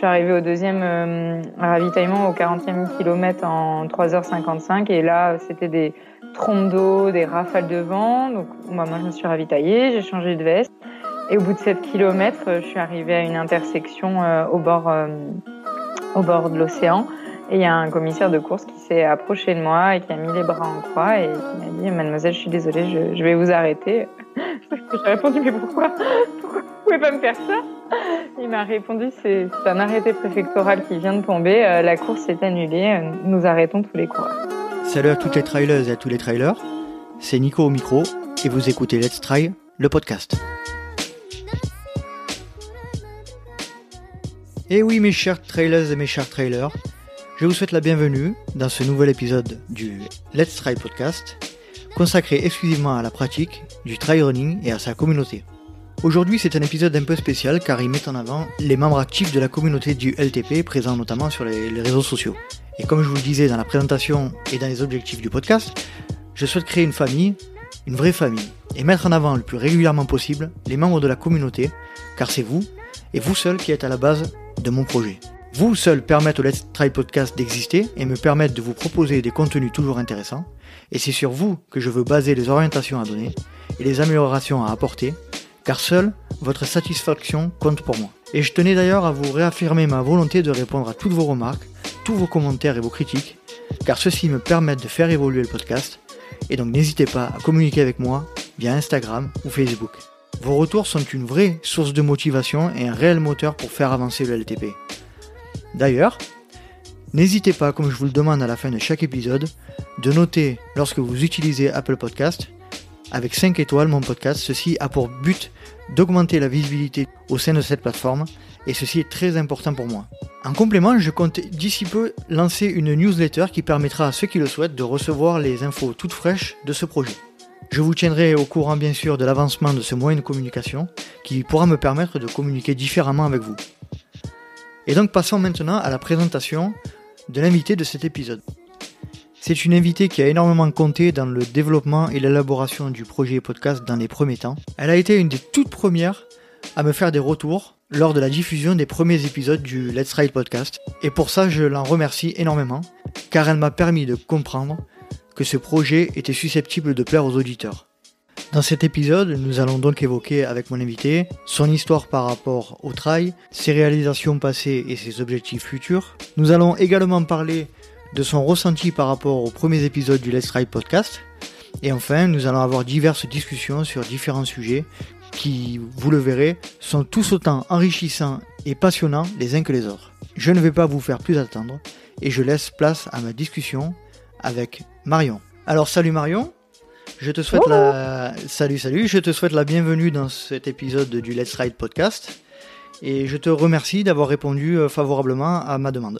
suis arrivée au deuxième euh, ravitaillement au 40e kilomètre en 3h55 et là c'était des trompes d'eau, des rafales de vent. Donc moi je me suis ravitaillée, j'ai changé de veste. Et au bout de 7 km, je suis arrivée à une intersection au bord au bord de l'océan. Et il y a un commissaire de course qui s'est approché de moi et qui a mis les bras en croix et qui m'a dit Mademoiselle, je suis désolée, je, je vais vous arrêter. J'ai répondu Mais pourquoi? Pourquoi vous pouvez pas me faire ça? Il m'a répondu C'est un arrêté préfectoral qui vient de tomber, euh, la course est annulée, euh, nous arrêtons tous les coureurs. Salut à toutes les trailers et à tous les trailers, c'est Nico au micro et vous écoutez Let's Try, le podcast. Et oui mes chers trailers et mes chers trailers, je vous souhaite la bienvenue dans ce nouvel épisode du Let's Try Podcast, consacré exclusivement à la pratique du trail running et à sa communauté. Aujourd'hui, c'est un épisode un peu spécial car il met en avant les membres actifs de la communauté du LTP, présents notamment sur les, réseaux sociaux. Et comme je vous le disais dans la présentation et dans les objectifs du podcast, je souhaite créer une famille, une vraie famille, et mettre en avant le plus régulièrement possible les membres de la communauté, car c'est vous, et vous seul qui êtes à la base de mon projet. Vous seul permettre au Let's Try Podcast d'exister et me permettre de vous proposer des contenus toujours intéressants. Et c'est sur vous que je veux baser les orientations à donner et les améliorations à apporter, car seule votre satisfaction compte pour moi. Et je tenais d'ailleurs à vous réaffirmer ma volonté de répondre à toutes vos remarques, tous vos commentaires et vos critiques, car ceux-ci me permettent de faire évoluer le podcast. Et donc n'hésitez pas à communiquer avec moi via Instagram ou Facebook. Vos retours sont une vraie source de motivation et un réel moteur pour faire avancer le LTP. D'ailleurs, n'hésitez pas, comme je vous le demande à la fin de chaque épisode, de noter lorsque vous utilisez Apple Podcast avec 5 étoiles mon podcast. Ceci a pour but d'augmenter la visibilité au sein de cette plateforme et ceci est très important pour moi. En complément, je compte d'ici peu lancer une newsletter qui permettra à ceux qui le souhaitent de recevoir les infos toutes fraîches de ce projet. Je vous tiendrai au courant bien sûr de l'avancement de ce moyen de communication qui pourra me permettre de communiquer différemment avec vous. Et donc passons maintenant à la présentation de l'invité de cet épisode. C'est une invitée qui a énormément compté dans le développement et l'élaboration du projet podcast dans les premiers temps. Elle a été une des toutes premières à me faire des retours lors de la diffusion des premiers épisodes du Let's Ride podcast. Et pour ça, je l'en remercie énormément, car elle m'a permis de comprendre que ce projet était susceptible de plaire aux auditeurs. Dans cet épisode, nous allons donc évoquer avec mon invité son histoire par rapport au trail, ses réalisations passées et ses objectifs futurs. Nous allons également parler de son ressenti par rapport aux premiers épisodes du Let's Ride podcast. Et enfin, nous allons avoir diverses discussions sur différents sujets qui, vous le verrez, sont tous autant enrichissants et passionnants les uns que les autres. Je ne vais pas vous faire plus attendre et je laisse place à ma discussion avec Marion. Alors salut Marion je te souhaite la salut salut, je te souhaite la bienvenue dans cet épisode du Let's Ride podcast et je te remercie d'avoir répondu euh, favorablement à ma demande.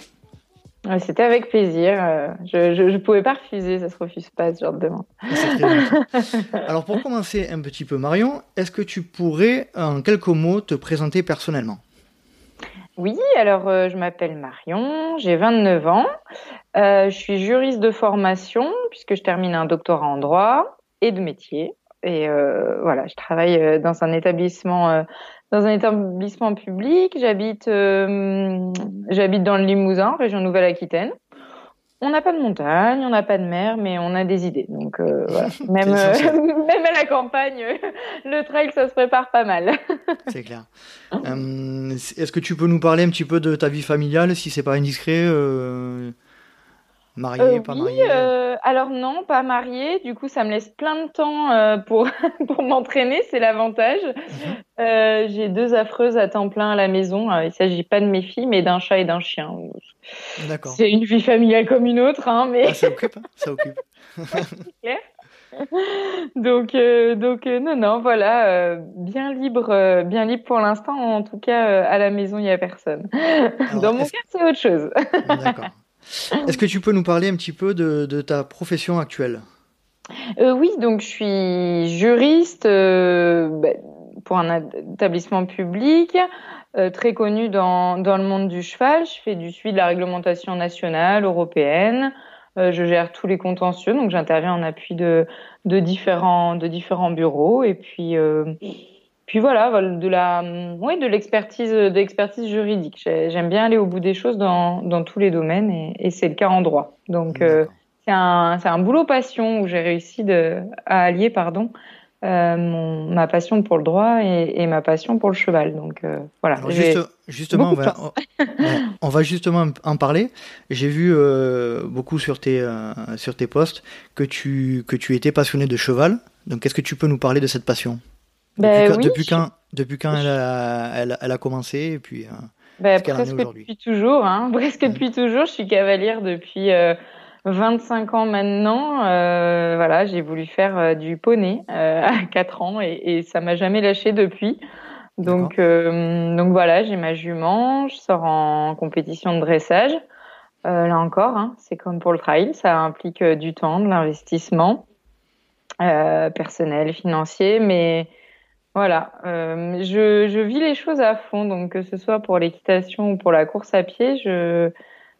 C'était avec plaisir. Euh, je ne pouvais pas refuser, ça se refuse pas ce genre de demande. Alors pour commencer un petit peu Marion, est-ce que tu pourrais en quelques mots te présenter personnellement? Oui, alors euh, je m'appelle Marion, j'ai 29 ans, je suis juriste de formation puisque je termine un doctorat en droit et de métier. Et euh, voilà, je travaille euh, dans un établissement, euh, dans un établissement public. J'habite, j'habite dans le Limousin, région Nouvelle-Aquitaine. On n'a pas de montagne, on n'a pas de mer, mais on a des idées. Donc voilà. même, même à la campagne, le trail, ça se prépare pas mal. c'est clair. Est-ce que tu peux nous parler un petit peu de ta vie familiale, si c'est pas indiscret Mariée, euh, pas oui, euh, Alors non, pas mariée. Du coup, ça me laisse plein de temps euh, pour, pour m'entraîner, c'est l'avantage. Mhm. J'ai deux affreuses à temps plein à la maison. il ne s'agit pas de mes filles, mais d'un chat et d'un chien. D'accord. C'est une vie familiale comme une autre, hein, mais... Ah, ça occupe, hein, ça occupe. clair. donc, donc non, non, voilà, bien libre, bien libre pour l'instant. En tout cas, à la maison, il n'y a personne. Dans mon cas, c'est autre chose. D'accord. Est-ce que tu peux nous parler un petit peu de, ta profession actuelle? Euh, Oui, donc je suis juriste euh, ben, pour un établissement public euh, très connu dans, le monde du cheval. Je fais du suivi de la réglementation nationale, européenne. je gère tous les contentieux, donc j'interviens en appui de, de, différents, de différents bureaux. Et puis, puis voilà, de la, oui, de l'expertise, d'expertise juridique. J'aime bien aller au bout des choses dans, dans tous les domaines et, et c'est le cas en droit. Donc euh, c'est un, c'est un boulot passion où j'ai réussi de, à allier, pardon, euh, mon, ma passion pour le droit et, et, ma passion pour le cheval. Donc euh, voilà. justement, on va, on, va, justement en parler. J'ai vu euh, beaucoup sur tes sur tes posts que tu que tu étais passionné de cheval. Donc, est-ce que tu peux nous parler de cette passion? Ben depuis, quand, depuis, quand, elle a, elle, elle a commencé et puis ben, presque depuis toujours, hein, presque depuis toujours. Je suis cavalière depuis euh, 25 ans maintenant. Euh, voilà, j'ai voulu faire euh, du poney euh, à 4 ans et, et ça m'a jamais lâché depuis. Donc, donc voilà, j'ai ma jument, je sors en compétition de dressage. là encore, hein, c'est comme pour le trail, ça implique du temps, de l'investissement personnel, financier, mais voilà, euh, je, je, vis les choses à fond, donc que ce soit pour l'équitation ou pour la course à pied, je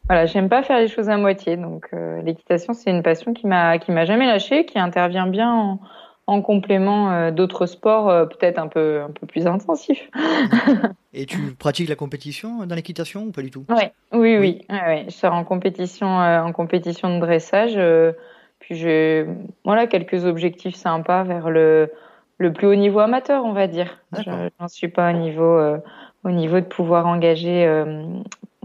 voilà, j'aime pas faire les choses à moitié. Donc euh, l'équitation, c'est une passion qui m'a qui m'a jamais lâché, qui intervient bien en, en complément euh, d'autres sports peut-être un peu un peu plus intensifs. Et tu pratiques la compétition dans l'équitation ou pas du tout? Ouais, Oui, oui, oui. Ouais, Je sors en compétition en compétition de dressage. puis j'ai voilà quelques objectifs sympas vers le le plus haut niveau amateur, on va dire. Je n'en suis pas au niveau, euh, au niveau de pouvoir engager euh,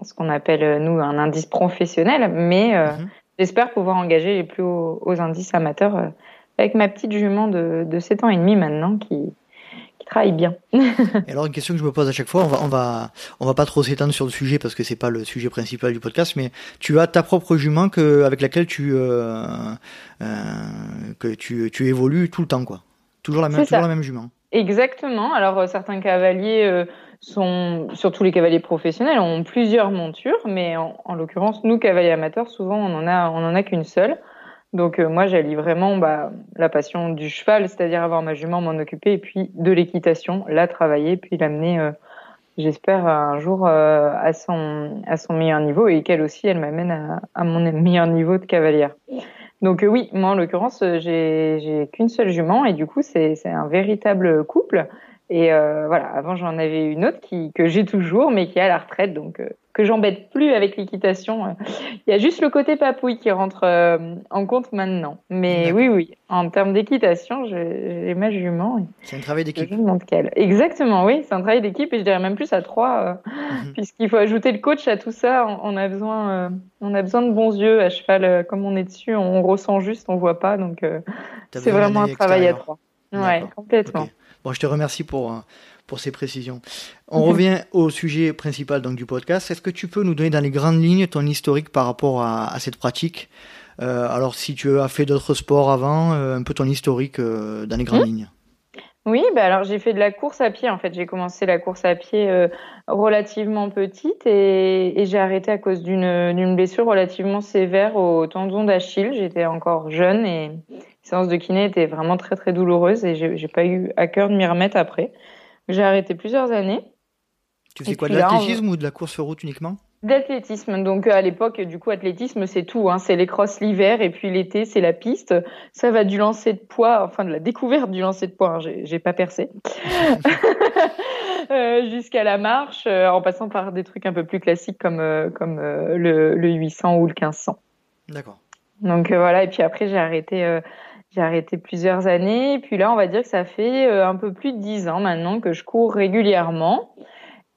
ce qu'on appelle, euh, nous, un indice professionnel, mais mhm. j'espère pouvoir engager les plus hauts, indices amateurs avec ma petite jument de, de 7 ans et demi maintenant qui, qui travaille bien. et alors, une question que je me pose à chaque fois, on va, on va, on va pas trop s'étendre sur le sujet parce que c'est pas le sujet principal du podcast, mais tu as ta propre jument que, avec laquelle tu, que tu, tu évolues tout le temps, quoi. Toujours la même, toujours la même jument. Exactement. Alors euh, certains cavaliers euh, sont, surtout les cavaliers professionnels, ont plusieurs montures, mais en, en l'occurrence, nous cavaliers amateurs, souvent on en a, on en a qu'une seule. Donc euh, moi, j'allie vraiment bah, la passion du cheval, c'est-à-dire avoir ma jument, m'en occuper, et puis de l'équitation, la travailler, puis l'amener, j'espère, un jour à son à son meilleur niveau, et qu'elle aussi, elle m'amène à, à, mon meilleur niveau de cavalière. Donc euh, oui, moi en l'occurrence, euh, j'ai qu'une seule jument et du coup c'est un véritable couple. Et euh, voilà, avant j'en avais une autre qui que j'ai toujours, mais qui est à la retraite, donc euh, que j'embête plus avec l'équitation. Il y a juste le côté papouille qui rentre euh, en compte maintenant. Mais oui, oui, en termes d'équitation, j'ai ma jument. C'est un travail d'équipe. Exactement, oui, c'est un travail d'équipe et je dirais même plus à trois, mhm. puisqu'il faut ajouter le coach à tout ça. On, a besoin, on a besoin de bons yeux à cheval. comme on est dessus, on ressent juste, on voit pas, donc c'est vraiment un travail à trois. Ouais, complètement. Bon, je te remercie pour, euh, pour ces précisions. On revient au sujet principal donc, du podcast. Est-ce que tu peux nous donner dans les grandes lignes ton historique par rapport à, à cette pratique? Euh, Alors, si tu as fait d'autres sports avant, euh, un peu ton historique euh, dans les grandes mmh. lignes. Oui, bah alors j'ai fait de la course à pied. En fait, j'ai commencé la course à pied relativement petite et, et j'ai arrêté à cause d'une blessure relativement sévère au tendon d'Achille. J'étais encore jeune et séance de kiné était vraiment très très douloureuse et j'ai pas eu à cœur de m'y remettre après. J'ai arrêté plusieurs années. Tu fais quoi, de l'athlétisme ou de la course sur route uniquement? D'athlétisme. Donc à l'époque, du coup, athlétisme, c'est tout. Hein. C'est les crosses l'hiver et puis l'été, c'est la piste. Ça va du lancer de poids, enfin de la découverte du lancer de poids. Hein. J'ai pas percé. euh, Jusqu'à la marche, euh, en passant par des trucs un peu plus classiques comme euh, comme euh, le, le 800 ou le 1500. D'accord. Donc voilà. Et puis après, j'ai arrêté j'ai arrêté plusieurs années. Puis là, on va dire que ça fait euh, un peu plus de dix ans maintenant que je cours régulièrement.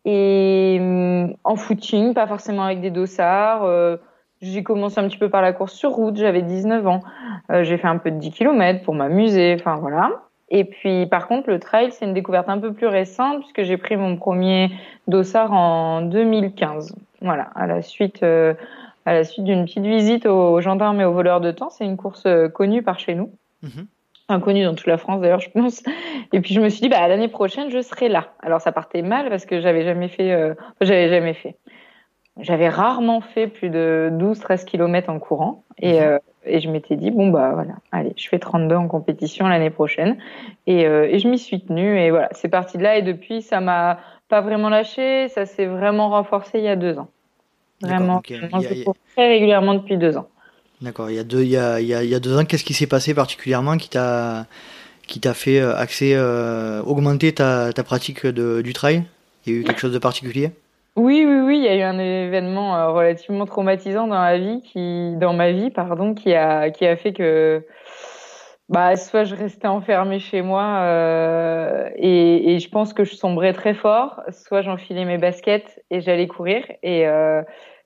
Et mm, en footing, pas forcément avec des dossards. Euh, j'ai commencé un petit peu par la course sur route, j'avais 19 ans. Euh, j'ai fait un peu de 10 km pour m'amuser, enfin voilà. Et puis par contre, le trail, c'est une découverte un peu plus récente puisque j'ai pris mon premier dossard en 2015. Voilà, à la suite à la suite d'une petite visite aux gendarmes et aux voleurs de temps. C'est une course connue par chez nous. Mhm. Inconnu dans toute la France d'ailleurs, je pense. Et puis je me suis dit, bah l'année prochaine, je serai là. Alors ça partait mal parce que j'avais jamais fait, euh... j'avais jamais fait. J'avais rarement fait plus de 12-13 km en courant. Et, mhm. euh, et je m'étais dit, bon bah voilà, allez, je fais 32 en compétition l'année prochaine. Et, euh, et je m'y suis tenue. Et voilà, c'est parti de là. Et depuis, ça m'a pas vraiment lâché. Ça s'est vraiment renforcé il y a deux ans. Vraiment, très régulièrement depuis deux ans. D'accord. Il y a deux, il y a, il y a, deux ans, qu'est-ce qui s'est passé particulièrement qui t'a, qui t'a fait accès, augmenter ta, ta pratique de, du trail? Il y a eu quelque chose de particulier? Oui, oui, oui, il y a eu un événement relativement traumatisant dans la vie, qui, dans ma vie, pardon, qui a, qui a fait que bah, soit je restais enfermée chez moi euh, et, je pense que je sombrais très fort, soit j'enfilais mes baskets et j'allais courir. Et, euh,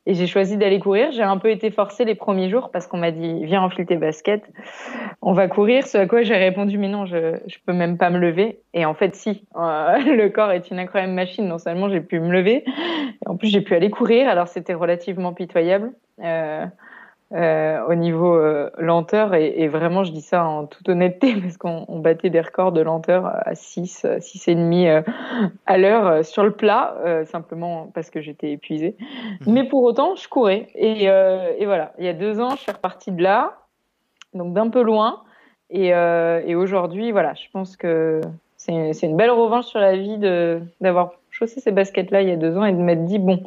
et j'ai choisi d'aller courir. J'ai un peu été forcée les premiers jours parce qu'on m'a dit viens enfiler tes baskets, on va courir. Ce à quoi j'ai répondu mais non, je je peux même pas me lever. Et en fait si, euh, le corps est une incroyable machine. Non seulement j'ai pu me lever, en plus j'ai pu aller courir. Alors c'était relativement pitoyable. Euh, euh, au niveau euh, lenteur. Et, et, vraiment je dis ça en toute honnêteté parce qu'on battait des records de lenteur à 6 6 et demi euh, à l'heure sur le plat simplement parce que j'étais épuisée. Mmh. mais pour autant je courais. Et, et, voilà. Il y a deux ans je suis repartie de là donc d'un peu loin. Et, et aujourd'hui voilà je pense que c'est une belle revanche sur la vie d'avoir chaussé ces baskets là il y a deux ans et de m'être dit bon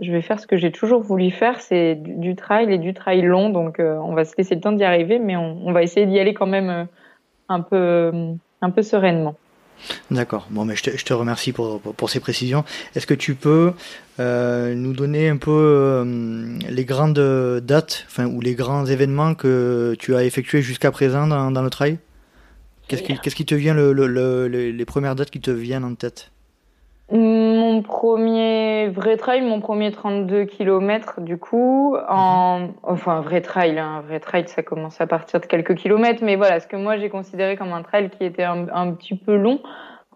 je vais faire ce que j'ai toujours voulu faire, c'est du, trail et du trail long. Donc, euh, on va se laisser le temps d'y arriver, mais on, on va essayer d'y aller quand même euh, un peu, un peu sereinement. D'accord. Bon, mais je te, je te remercie pour, pour, pour, ces précisions. Est-ce que tu peux euh, nous donner un peu euh, les grandes dates, enfin, ou les grands événements que tu as effectués jusqu'à présent dans, dans le trail? Qu'est-ce qui, qu'est-ce qui te vient, le, le, le, les premières dates qui te viennent en tête? Mon premier vrai trail, mon premier 32 km du coup, en enfin vrai trail, un hein, vrai trail ça commence à partir de quelques kilomètres, mais voilà, ce que moi j'ai considéré comme un trail qui était un, un petit peu long,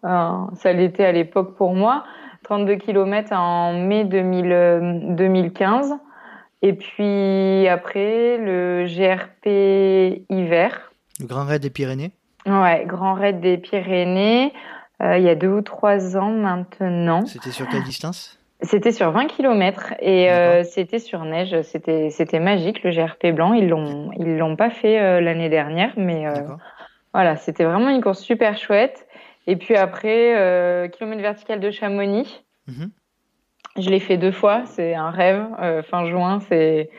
euh, ça l'était à l'époque pour moi, 32 km en mai 2000, 2015, et puis après le GRP hiver. Le Grand Raid des Pyrénées. Ouais, Grand Raid des Pyrénées. Euh, il y a deux ou trois ans maintenant. C'était sur quelle distance? C'était sur 20 km et euh, c'était sur neige. C'était c'était magique le GRP blanc. Ils l'ont ils l'ont pas fait euh, l'année dernière, mais euh, voilà, c'était vraiment une course super chouette. Et puis après, kilomètre vertical de Chamonix. Mhm. Je l'ai fait deux fois. C'est un rêve. fin juin, c'est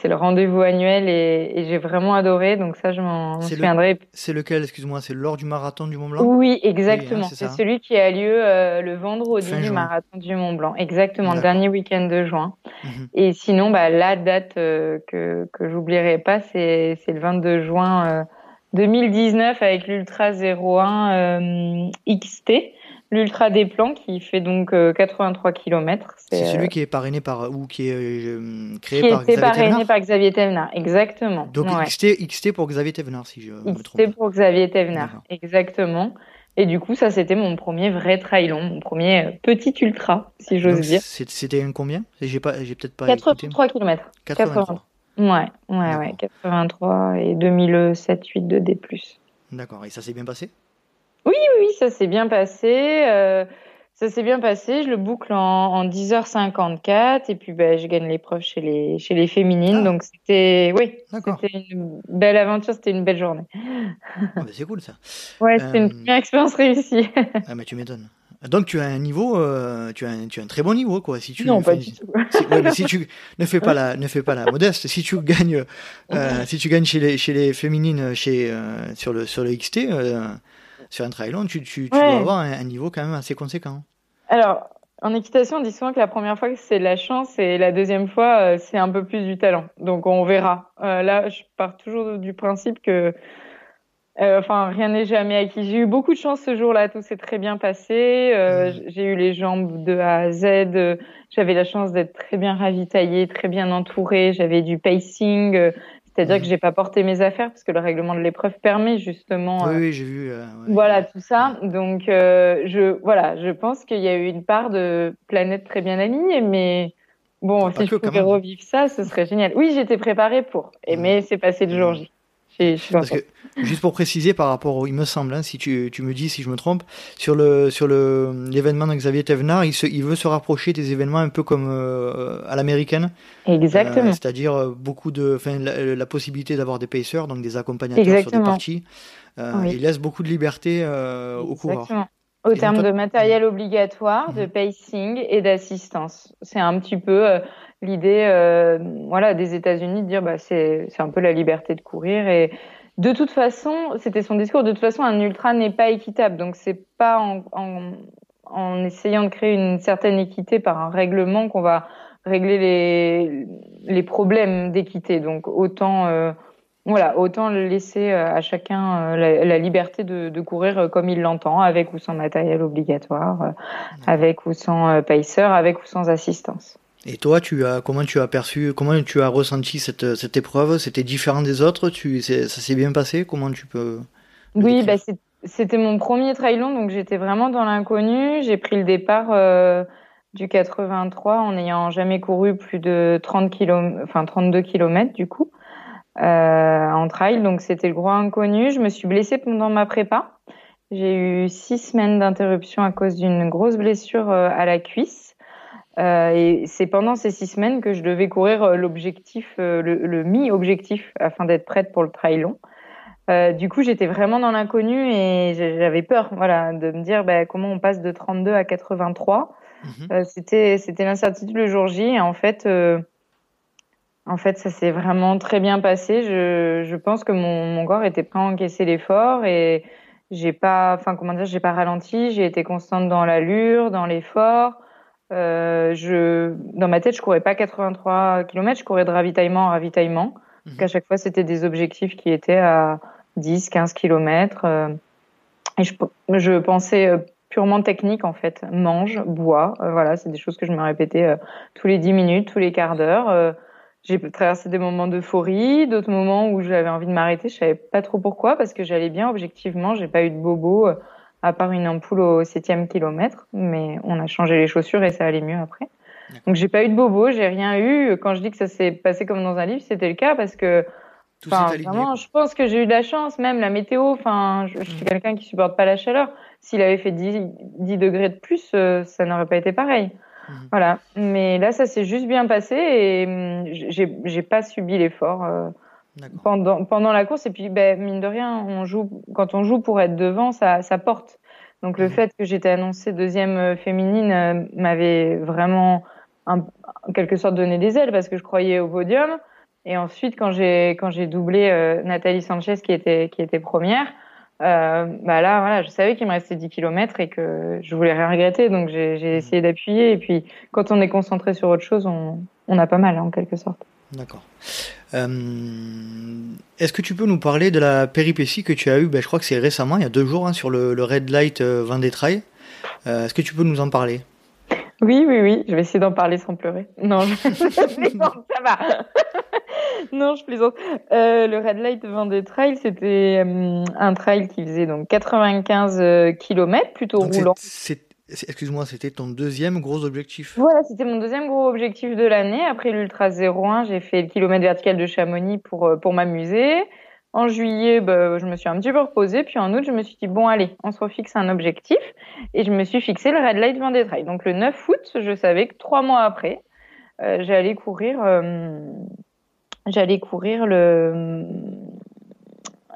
c'est le rendez-vous annuel et, et j'ai vraiment adoré. Donc ça, je m'en souviendrai. C'est lequel, excuse-moi, c'est lors du marathon du Mont Blanc? Oui, exactement. Hein, c'est celui qui a lieu euh, le vendredi du marathon du Mont Blanc. Exactement, le dernier week-end de juin. Mhm. Et sinon, bah, la date euh, que, que j'oublierai pas, c'est le 22 juin 2019 euh, avec l'Ultra 01 XT l'Ultra des plans qui fait donc 83 euh, km. C'est celui euh, qui est parrainé par ou qui est euh, créé qui par Xavier parrainé par Xavier Thévenard, exactement. Donc XT, XT pour Xavier Thévenard, si je me trompe. XT pour Xavier Thévenard, exactement. Et du coup, ça c'était mon premier vrai trail long, mon premier petit ultra, si j'ose dire. C'était un combien? J'ai pas, j'ai peut-être pas 83 km. 83. Ouais, ouais, ouais, 83 et 2007, 8 de D+. D'accord. Et ça s'est bien passé? Oui, oui, ça s'est bien passé. Euh, ça s'est bien passé. Je le boucle en, en 10h54 et puis ben, je gagne l'épreuve chez les, chez les féminines. Ah. Donc c'était, oui, c'était une belle aventure. C'était une belle journée. Ah, c'est cool ça. Ouais, c'était une euh, première expérience réussie. ah, mais tu m'étonnes. Donc tu as un niveau, euh, tu, as un, tu as un très bon niveau quoi. Si tu non, pas du tout. Si, ouais, mais si tu ne fais pas la, ne fais pas la modeste, si tu gagnes, euh, si tu gagnes chez les, chez les féminines, chez euh, sur le sur le XT, sur un trail long, tu, tu, tu dois avoir un, niveau quand même assez conséquent. Alors, en équitation, on dit souvent que la première fois c'est de la chance et la deuxième fois euh, c'est un peu plus du talent. Donc on verra. Euh, là, je pars toujours du principe que, euh, enfin, rien n'est jamais acquis. J'ai eu beaucoup de chance ce jour-là, tout s'est très bien passé. Euh. J'ai eu les jambes de A à Z. J'avais la chance d'être très bien ravitaillée, très bien entourée. J'avais du pacing. C'est-à-dire que j'ai pas porté mes affaires parce que le règlement de l'épreuve permet justement. Oui, oui j'ai vu. Euh, voilà tout ça. Donc euh, je voilà, je pense qu'il y a eu une part de planète très bien alignée, mais bon, si je pouvais revivre ça, ce serait génial. Oui, j'étais préparée pour, et mais c'est passé le jour J. Parce que, juste pour préciser par rapport au, il me semble, hein, si tu, tu, me dis si je me trompe, sur le sur le l'événement de Xavier Thévenard, il, se, il veut se rapprocher des événements un peu comme euh, à l'américaine. Exactement. Euh, c'est-à-dire euh, beaucoup de, enfin la, la, possibilité d'avoir des pacers, donc des accompagnateurs sur des parties. Il laisse beaucoup de liberté aux coureurs. Au terme de matériel obligatoire, de mhm. pacing et d'assistance. C'est un petit peu l'idée euh, voilà des États-Unis de dire bah c'est c'est un peu la liberté de courir et de toute façon, c'était son discours. De toute façon, un ultra n'est pas équitable. Donc, c'est pas en, en, en, essayant de créer une certaine équité par un règlement qu'on va régler les, les problèmes d'équité. Donc, autant, euh, voilà, autant laisser euh, à chacun euh, la, liberté de, de, courir comme il l'entend, avec ou sans matériel obligatoire, avec ou sans pacer, avec ou sans assistance. Et toi, tu as comment tu as perçu, comment tu as ressenti cette, cette épreuve? C'était différent des autres? Tu ça s'est bien passé? Comment tu peux Oui, bah, c'était mon premier trail long, donc j'étais vraiment dans l'inconnu. J'ai pris le départ euh, du 83 en n'ayant jamais couru plus de 30 km, enfin 32 km du coup euh, en trail, donc c'était le gros inconnu. Je me suis blessée pendant ma prépa. J'ai eu six semaines d'interruption à cause d'une grosse blessure euh, à la cuisse. Euh, et c'est pendant ces six semaines que je devais courir euh, l'objectif, euh, le, le mi-objectif, afin d'être prête pour le trail long. Euh, du coup, j'étais vraiment dans l'inconnu et j'avais peur, voilà, de me dire bah, comment on passe de 32 à 83. Mhm. Euh, c'était c'était l'incertitude le jour J. Et en fait, en fait, ça s'est vraiment très bien passé. Je, je pense que mon, mon corps était prêt à encaisser l'effort et j'ai pas, enfin comment dire, j'ai pas ralenti. J'ai été constante dans l'allure, dans l'effort. Euh, je, dans ma tête, je courais pas 83 km, je courais de ravitaillement en ravitaillement. Parce mhm. qu'à chaque fois, c'était des objectifs qui étaient à 10, 15 km. Euh, et je, je pensais euh, purement technique, en fait. Mange, bois. Euh, voilà, c'est des choses que je me répétais euh, tous les 10 minutes, tous les quarts d'heure. J'ai traversé des moments d'euphorie, d'autres moments où j'avais envie de m'arrêter. Je savais pas trop pourquoi, parce que j'allais bien objectivement. J'ai pas eu de bobo à part une ampoule au septième kilomètre, mais on a changé les chaussures et ça allait mieux après. Donc j'ai pas eu de bobo, j'ai rien eu. Quand je dis que ça s'est passé comme dans un livre, c'était le cas parce que Enfin, vraiment, je pense que j'ai eu de la chance, même la météo. Enfin, je, suis mm. quelqu'un qui supporte pas la chaleur. S'il avait fait 10, 10 degrés de plus, euh, ça n'aurait pas été pareil. Mm. Voilà. Mais là, ça s'est juste bien passé et hum, j'ai pas subi l'effort. Euh, pendant, pendant la course. Et puis, ben, mine de rien, on joue, quand on joue pour être devant, ça, ça porte. Donc, le mhm. fait que j'étais annoncée deuxième euh, féminine euh, m'avait vraiment, en quelque sorte, donné des ailes parce que je croyais au podium. Et ensuite, quand j'ai quand j'ai doublé euh, Nathalie Sanchez qui était qui était première, bah là voilà, je savais qu'il me restait 10 km et que je voulais rien regretter, donc j'ai mhm. essayé d'appuyer. Et puis, quand on est concentré sur autre chose, on on a pas mal en quelque sorte. D'accord. Euh, est-ce que tu peux nous parler de la péripétie que tu as eue? Ben, Je crois que c'est récemment, il y a deux jours, hein, sur le, Red Light euh, Vendée Trail. Euh, est-ce que tu peux nous en parler? Oui, oui, oui. Je vais essayer d'en parler sans pleurer. Non, je... ça va. Non, je plaisante. le Red Light Vendée Trail, c'était un trail qui faisait donc 95 km, plutôt roulant. Excuse-moi, c'était ton deuxième gros objectif? Voilà, c'était mon deuxième gros objectif de l'année. Après l'Ultra 01, j'ai fait le kilomètre vertical de Chamonix pour, euh, pour m'amuser. En juillet, bah, je me suis un petit peu reposée. Puis en août, je me suis dit, bon, allez, on se refixe un objectif. Et je me suis fixé le Red Light Vendée Trail. Donc le 9 août, je savais que trois mois après, euh, j'allais courir, euh, j'allais courir le,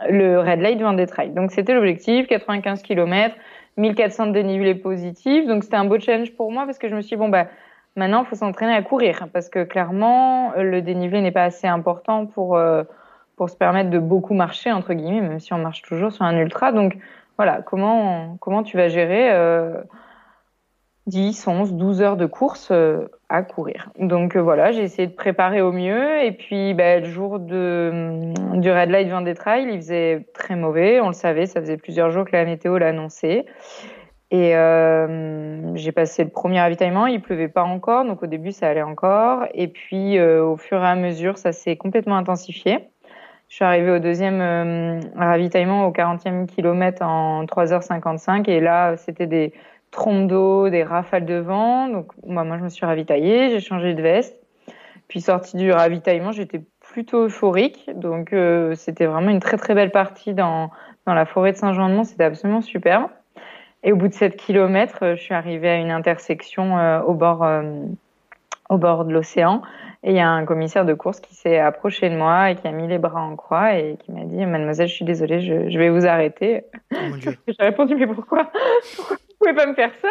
Red Light Vendée Trail. Donc c'était l'objectif, 95 km 1400 de dénivelé positif. Donc c'était un beau challenge pour moi parce que je me suis dit, bon, bah, maintenant, il faut s'entraîner à courir parce que clairement, le dénivelé n'est pas assez important pour, euh, pour se permettre de beaucoup marcher, entre guillemets, même si on marche toujours sur un ultra. Donc voilà, comment, comment tu vas gérer euh, 10, 11, 12 heures de course euh, à courir. Donc euh, voilà, j'ai essayé de préparer au mieux. Et puis bah, le jour de, du Red Light Vendée Trail, il faisait très mauvais. On le savait, ça faisait plusieurs jours que la météo l'annonçait. Et euh, j'ai passé le premier ravitaillement, il pleuvait pas encore, donc au début ça allait encore. Et puis euh, au fur et à mesure, ça s'est complètement intensifié. Je suis arrivée au deuxième euh, ravitaillement au 40e kilomètre en 3h55 et là c'était des trompes d'eau, des rafales de vent. Donc, moi, moi, je me suis ravitaillée, j'ai changé de veste. Puis, sortie du ravitaillement, j'étais plutôt euphorique. Donc, euh, c'était vraiment une très, très belle partie dans, dans la forêt de Saint-Jean-de-Mont. C'était absolument superbe. Et au bout de 7 km, euh, je suis arrivée à une intersection euh, au bord, au bord de l'océan. Et il y a un commissaire de course qui s'est approché de moi et qui a mis les bras en croix et qui m'a dit Mademoiselle, je suis désolée, je, je vais vous arrêter. Oh J'ai répondu Mais pourquoi, pourquoi pouvez pas me faire ça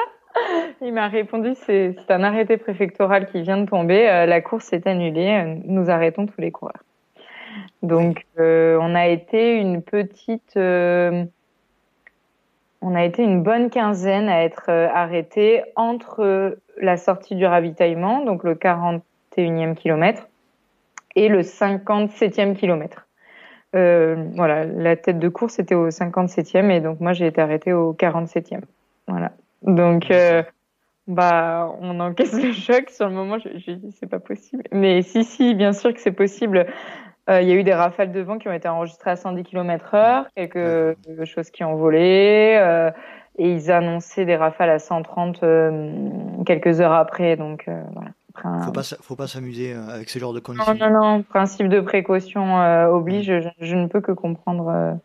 Il m'a répondu c'est un arrêté préfectoral qui vient de tomber. Euh, la course est annulée. Euh, nous arrêtons tous les coureurs. Donc, on a été une petite, on a été une bonne quinzaine à être arrêtés entre la sortie du ravitaillement, donc le 41e kilomètre, et le 57e kilomètre. Euh, voilà, la tête de course était au 57e et donc moi j'ai été arrêtée au 47e. Voilà. Donc euh, bah on encaisse le choc sur le moment. J'ai dit c'est pas possible. Mais si si, bien sûr que c'est possible. Euh, il y a eu des rafales de vent qui ont été enregistrées à 110 km/h, quelque chose qui ont volé. Euh, et ils annonçaient des rafales à 130 quelques heures après. Donc voilà. Faut pas, faut pas s'amuser avec ce genre de conditions. Non, non, non. Principe de précaution oblige. Mm. Je, ne peux que comprendre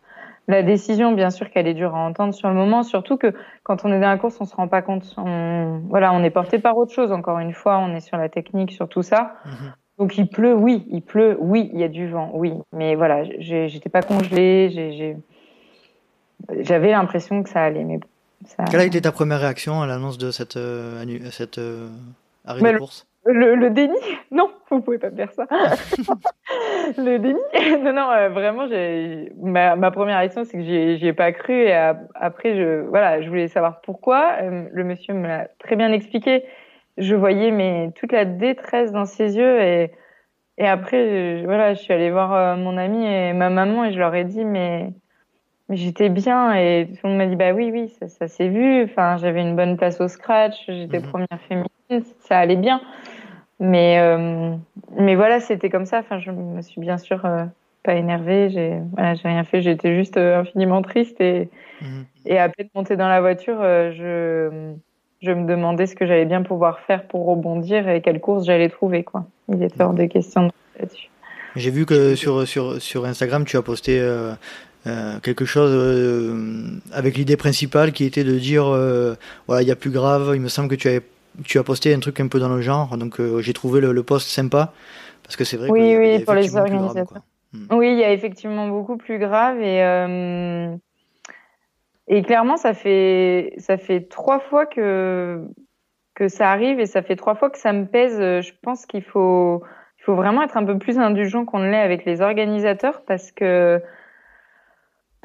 la décision. Bien sûr qu'elle est dure à entendre sur le moment. Surtout que quand on est dans la course, on se rend pas compte. On, voilà, on est porté par autre chose. Encore une fois, on est sur la technique, sur tout ça. Mm-hmm. Donc il pleut, oui, il pleut, oui, il y a du vent, oui. Mais voilà, j'étais pas congelée. J'avais l'impression que ça allait, mais ça... Quelle a été ta première réaction à l'annonce de cette, cette arrêt de course? Le, déni? Non, vous pouvez pas faire ça. le déni? Non, non, euh, vraiment, ma, ma première réaction, c'est que j'y ai pas cru. Et après, je, voilà, je voulais savoir pourquoi. Euh, le monsieur me l'a très bien expliqué. Je voyais mais toute la détresse dans ses yeux et et après, je, voilà, je suis allée voir euh, mon ami et ma maman et je leur ai dit mais mais j'étais bien et tout le monde m'a dit bah oui oui ça, ça s'est vu. Enfin, j'avais une bonne place au scratch, j'étais mhm. première féminine, ça allait bien. Mais, euh, mais voilà, c'était comme ça. Enfin, je me suis bien sûr euh, pas énervée. J'ai voilà, rien fait. J'étais juste euh, infiniment triste. Et, mhm. et à peine montée dans la voiture, je, je me demandais ce que j'allais bien pouvoir faire pour rebondir et quelle course j'allais trouver. Quoi. Il était hors de question là-dessus. J'ai vu que sur, sur, sur Instagram, tu as posté euh, quelque chose euh, avec l'idée principale qui était de dire voilà, il y a plus grave. Il me semble que tu avais tu as posté un truc un peu dans le genre, donc euh, j'ai trouvé le, post sympa parce que c'est vrai. Oui, oui, pour les organisateurs. Hmm. Oui, il y a effectivement beaucoup plus grave et euh, et clairement ça fait ça fait trois fois que que ça arrive et ça fait trois fois que ça me pèse. Je pense qu'il faut il faut vraiment être un peu plus indulgent qu'on ne l'est avec les organisateurs parce que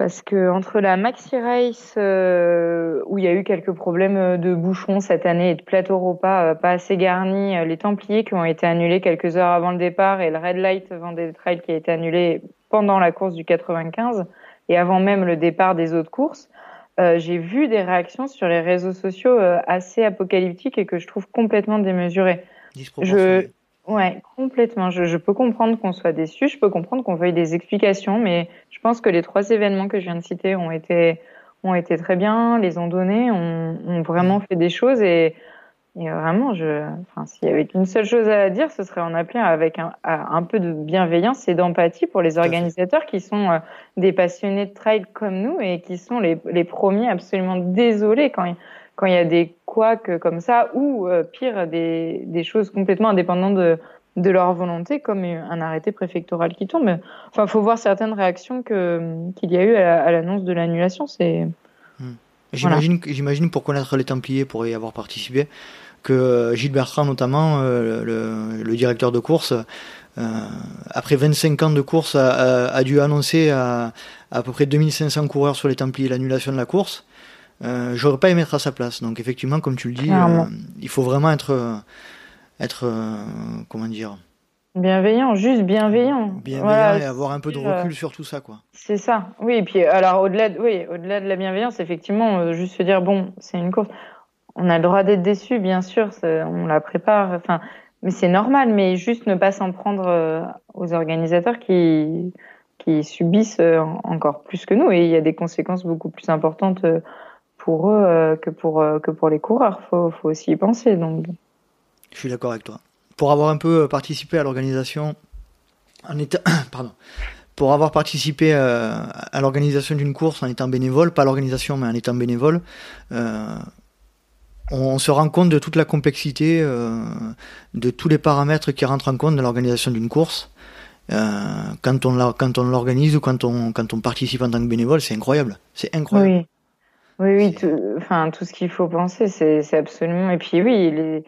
parce que entre la Maxi Race euh, où il y a eu quelques problèmes de bouchons cette année et de plateau repas euh, pas assez garnis, euh, les Templiers qui ont été annulés quelques heures avant le départ et le Red Light Vendée Trail qui a été annulé pendant la course du 95 et avant même le départ des autres courses, j'ai vu des réactions sur les réseaux sociaux assez apocalyptiques et que je trouve complètement démesurées. Je Ouais, complètement. Je, je peux comprendre qu'on soit déçu, je peux comprendre qu'on veuille des explications, mais je pense que les trois événements que je viens de citer ont été ont été très bien, les ont donnés, ont, ont vraiment fait des choses et, et vraiment, je, enfin, s'il y avait qu'une seule chose à dire, ce serait en appeler avec un, un peu de bienveillance et d'empathie pour les organisateurs qui sont euh, des passionnés de trail comme nous et qui sont les, les premiers absolument désolés quand quand il y a des couacs comme ça, ou euh, pire, des, des, choses complètement indépendantes de, de leur volonté, comme un arrêté préfectoral qui tombe. Enfin, faut voir certaines réactions qu'il y a eu à, l'annonce de l'annulation. C'est hmm. J'imagine, pour connaître les Templiers, pour y avoir participé, que euh, Gilles Bertrand notamment, euh, le, le, directeur de course, euh, après 25 ans de course, a, a, dû annoncer à, à peu près 2500 coureurs sur les Templiers l'annulation de la course. Euh, j'aurais pas aimé être à sa place. Donc effectivement, comme tu le dis, euh, il faut vraiment être, être euh, comment dire, bienveillant, juste bienveillant. Bienveillant et avoir un peu de recul sur tout ça, quoi. C'est ça. Oui, et puis alors au-delà, de, oui, au-delà de la bienveillance, effectivement, juste se dire bon, c'est une course. On a le droit d'être déçu, bien sûr, on la prépare. Enfin, mais c'est normal. Mais juste ne pas s'en prendre aux organisateurs qui qui subissent encore plus que nous et il y a des conséquences beaucoup plus importantes pour eux euh, que pour euh, que pour les coureurs. Faut faut aussi y penser. Donc. Je suis d'accord avec toi. Pour avoir un peu participé à l'organisation, en étant, pardon, pour avoir participé euh, à l'organisation d'une course en étant bénévole, pas l'organisation mais en étant bénévole, on se rend compte de toute la complexité, de tous les paramètres qui rentrent en compte dans l'organisation d'une course. quand on quand on l'organise ou quand on quand on participe en tant que bénévole, c'est incroyable, c'est incroyable. Oui. Oui, oui, tout, enfin, tout ce qu'il faut penser, c'est absolument. Et puis, oui, les...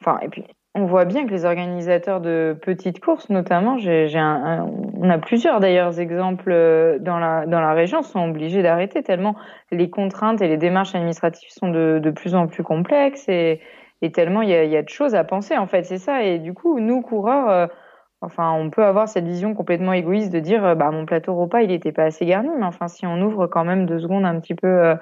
enfin, et puis, on voit bien que les organisateurs de petites courses, notamment, j'ai, on a plusieurs d'ailleurs exemples euh, dans la, dans la région, sont obligés d'arrêter tellement les contraintes et les démarches administratives sont de, de plus en plus complexes et, et tellement il y a, y a, de choses à penser en fait, c'est ça. Et du coup, nous coureurs, euh, enfin, on peut avoir cette vision complètement égoïste de dire, euh, bah mon plateau repas il n'était pas assez garni, mais enfin si on ouvre quand même deux secondes un petit peu,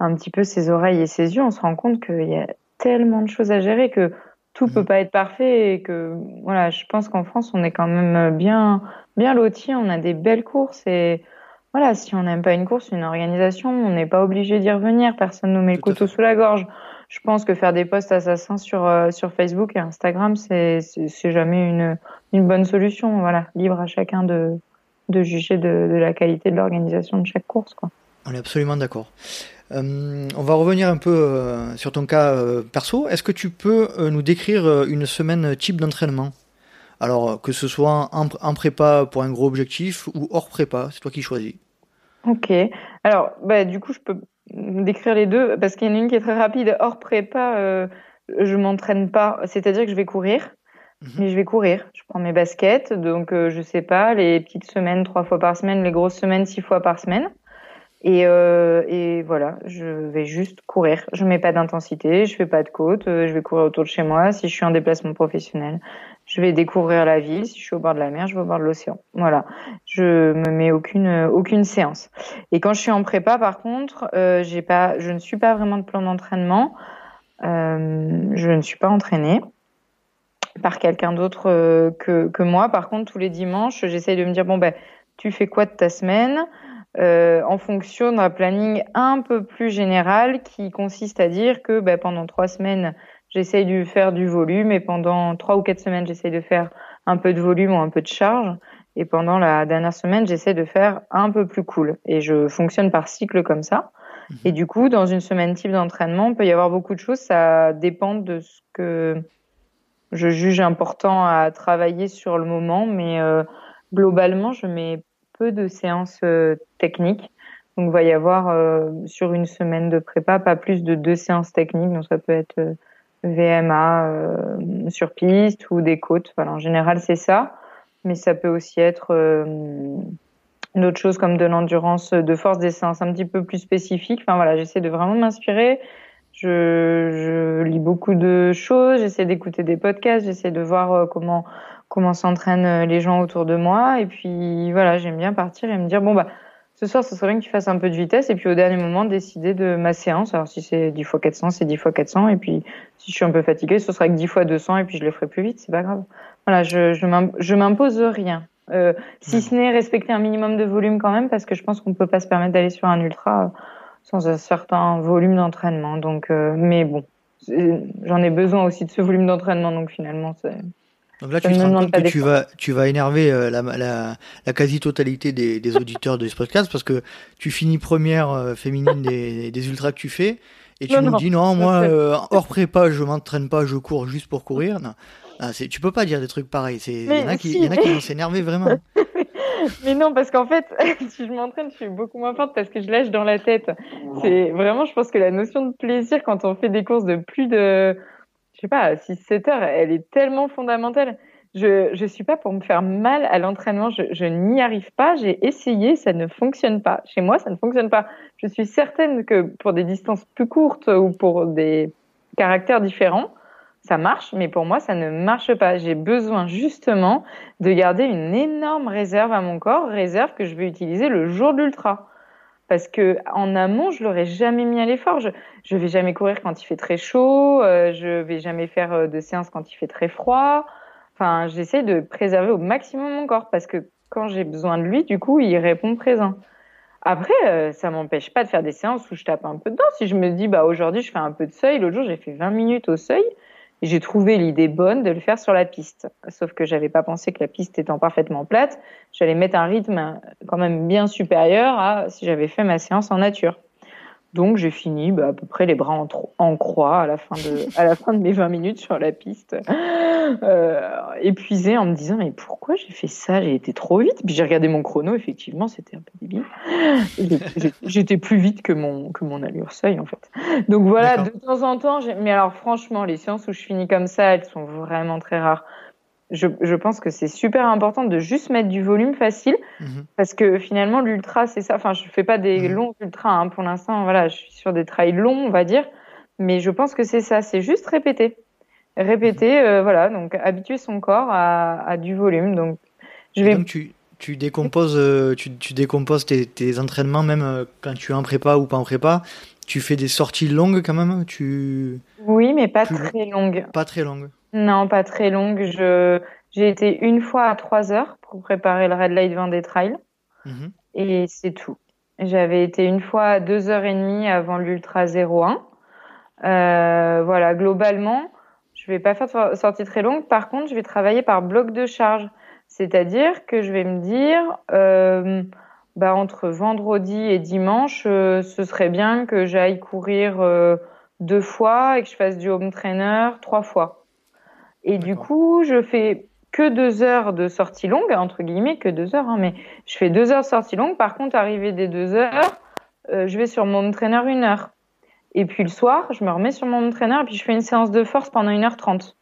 un petit peu ses oreilles et ses yeux, on se rend compte qu'il y a tellement de choses à gérer que tout peut mm. pas être parfait et que voilà, je pense qu'en France on est quand même bien bien loti, on a des belles courses et voilà, si on n'aime pas une course, une organisation, on n'est pas obligé d'y revenir, personne nous met le couteau sous la gorge. Je pense que faire des posts assassins sur euh, sur Facebook et Instagram, c'est c'est jamais une une bonne solution, voilà, libre à chacun de de juger de, de la qualité de l'organisation de chaque course quoi. On est absolument d'accord. Euh, on va revenir un peu euh, sur ton cas perso. Est-ce que tu peux nous décrire une semaine type d'entraînement? Alors, que ce soit en, prépa pour un gros objectif ou hors prépa, c'est toi qui choisis. Ok. Alors, bah, du coup, je peux décrire les deux parce qu'il y en a une qui est très rapide. Hors prépa, je m'entraîne pas. C'est-à-dire que je vais courir. Mhm. Mais je vais courir. Je prends mes baskets. Donc, je sais pas, les petites semaines, trois fois par semaine, les grosses semaines, six fois par semaine. Et, euh, et, voilà, je vais juste courir. Je mets pas d'intensité, je fais pas de côte, euh, je vais courir autour de chez moi. Si je suis en déplacement professionnel, je vais découvrir la ville. Si je suis au bord de la mer, je vais au bord de l'océan. Voilà, je me mets aucune aucune séance. Et quand je suis en prépa, par contre, euh, j'ai pas, je ne suis pas vraiment de plan d'entraînement. Euh, je ne suis pas entraînée par quelqu'un d'autre euh, que que moi. Par contre, tous les dimanches, j'essaye de me dire bon ben, tu fais quoi de ta semaine? En fonction d'un planning un peu plus général qui consiste à dire que ben, pendant trois semaines, j'essaye de faire du volume et pendant trois ou quatre semaines, j'essaye de faire un peu de volume ou un peu de charge. Et pendant la dernière semaine, j'essaie de faire un peu plus cool. Et je fonctionne par cycle comme ça. Mhm. Et du coup, dans une semaine type d'entraînement, il peut y avoir beaucoup de choses. Ça dépend de ce que je juge important à travailler sur le moment. Mais euh, globalement, je mets de séances euh, techniques. Donc, il va y avoir euh, sur une semaine de prépa pas plus de deux séances techniques. Donc, ça peut être euh, VMA sur piste ou des côtes. Voilà, en général, c'est ça. Mais ça peut aussi être d'autres choses comme de l'endurance de force, des séances un petit peu plus spécifiques. Enfin voilà, j'essaie de vraiment m'inspirer. Je, je, lis beaucoup de choses, j'essaie d'écouter des podcasts, j'essaie de voir comment comment s'entraînent euh, les gens autour de moi. Et puis voilà, j'aime bien partir et me dire bon bah ce soir, ce serait bien que tu fasses un peu de vitesse et puis au dernier moment décider de ma séance. Alors si c'est 10 fois 400, c'est 10 fois 400 et puis si je suis un peu fatiguée, ce sera que 10 fois 200 et puis je le ferai plus vite, c'est pas grave. Voilà, je je m'impose rien. Euh, si ce n'est respecter un minimum de volume quand même parce que je pense qu'on peut pas se permettre d'aller sur un ultra euh, sans un certain volume d'entraînement. Donc euh, mais bon, j'en ai besoin aussi de ce volume d'entraînement donc finalement c'est donc là, tu te rends compte que tu vas, tu vas énerver euh, la, la, la quasi-totalité des, des auditeurs de ce podcast parce que tu finis première euh, féminine des, des ultras que tu fais et tu nous dis non, moi, euh, hors prépa, je m'entraîne pas, je cours juste pour courir. Non. Ah, tu peux pas dire des trucs pareils. Il y, en a qui, y en a qui vont s'énerver vraiment. Mais non, parce qu'en fait, si je m'entraîne, je suis beaucoup moins forte parce que je lâche dans la tête. C'est vraiment, je pense que la notion de plaisir quand on fait des courses de plus de sais pas, 6-7 heures, elle est tellement fondamentale. Je je suis pas pour me faire mal à l'entraînement, je, je n'y arrive pas. J'ai essayé, ça ne fonctionne pas. Chez moi, ça ne fonctionne pas. Je suis certaine que pour des distances plus courtes ou pour des caractères différents, ça marche, mais pour moi, ça ne marche pas. J'ai besoin justement de garder une énorme réserve à mon corps, réserve que je vais utiliser le jour de l'ultra parce que en amont, je l'aurais jamais mis à l'effort. Je, je vais jamais courir quand il fait très chaud, euh, je vais jamais faire euh, de séance quand il fait très froid. Enfin, j'essaie de préserver au maximum mon corps parce que quand j'ai besoin de lui, du coup, il répond présent. Après, euh, ça m'empêche pas de faire des séances où je tape un peu dedans. Si je me dis, bah aujourd'hui, je fais un peu de seuil. L'autre jour, j'ai fait 20 minutes au seuil j'ai trouvé l'idée bonne de le faire sur la piste. Sauf que j'avais pas pensé que la piste étant parfaitement plate, j'allais mettre un rythme quand même bien supérieur à si j'avais fait ma séance en nature. Donc j'ai fini bah, à peu près les bras en, en, croix à la fin de à la fin de mes 20 minutes sur la piste. Euh, épuisée en me disant mais pourquoi j'ai fait ça? J'ai été trop vite. Puis j'ai regardé mon chrono, effectivement, c'était un peu débile. J'étais plus vite que mon que mon allure seuil en fait. Donc voilà, de temps en temps. Mais alors franchement, les séances où je finis comme ça, elles sont vraiment très rares. Je, je pense que c'est super important de juste mettre du volume facile mhm. parce que finalement l'ultra c'est ça. Enfin, je fais pas des mhm. longs ultras hein. pour l'instant. Voilà, je suis sur des trails longs, on va dire. Mais je pense que c'est ça. C'est juste répéter répéter, euh, voilà, donc habituer son corps à, du volume. Donc, je vais. donc tu, tu décomposes, euh, tu, tu décomposes tes, tes, entraînements même euh, quand tu es en prépa ou pas en prépa. Tu fais des sorties longues quand même. Tu. Oui, mais pas très longues. Pas très longues. Non, pas très longues. Je j'ai été une fois à 3 heures pour préparer le Red Light Vendée Trail. Mhm. Et c'est tout. J'avais été une fois à 2 heures et demie avant l'Ultra 01. Euh, voilà, globalement, je vais pas faire de sortie très longue. Par contre, je vais travailler par bloc de charge. C'est-à-dire que je vais me dire, euh, bah, entre vendredi et dimanche, euh, ce serait bien que j'aille courir euh, deux fois et que je fasse du home trainer trois fois. Et du coup, je fais que deux heures de sortie longue, entre guillemets, que deux heures, hein, mais je fais deux heures de sortie longue. Par contre, arrivé des deux heures, je vais sur mon trainer une heure. Et puis le soir, je me remets sur mon entraîneur et puis je fais une séance de force pendant 1h30.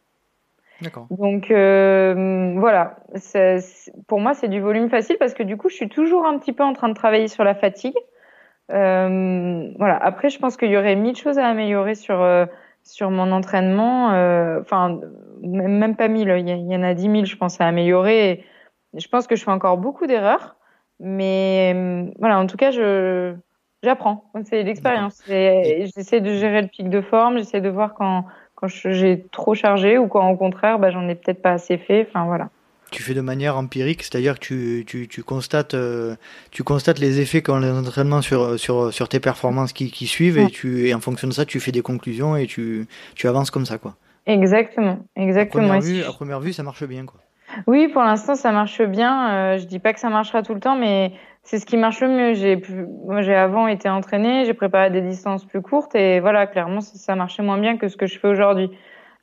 D'accord. Donc euh, voilà, pour moi c'est du volume facile parce que du coup je suis toujours un petit peu en train de travailler sur la fatigue. Euh, voilà. Après je pense qu'il y aurait mille choses à améliorer sur euh, sur mon entraînement. Euh, enfin même pas mille, il y, en a dix mille je pense à améliorer. Et je pense que je fais encore beaucoup d'erreurs, mais voilà en tout cas je J'apprends, c'est l'expérience. J'essaie de gérer le pic de forme, j'essaie de voir quand, quand j'ai trop chargé ou quand au contraire, bah, j'en ai peut-être pas assez fait. Enfin voilà. Tu fais de manière empirique, c'est-à-dire que tu, tu, tu constates, euh, tu constates les effets qu'ont les entraînements sur, sur, sur tes performances qui, qui suivent et, tu, et en fonction de ça, tu fais des conclusions et tu, tu avances comme ça. quoi. Exactement, exactement. À première, vue, à première vue, ça marche bien. quoi. Oui, pour l'instant, ça marche bien. Euh, je dis pas que ça marchera tout le temps, mais c'est ce qui marche le mieux. J'ai moi, j'ai avant été entraînée, j'ai préparé des distances plus courtes et voilà, clairement, ça marchait moins bien que ce que je fais aujourd'hui.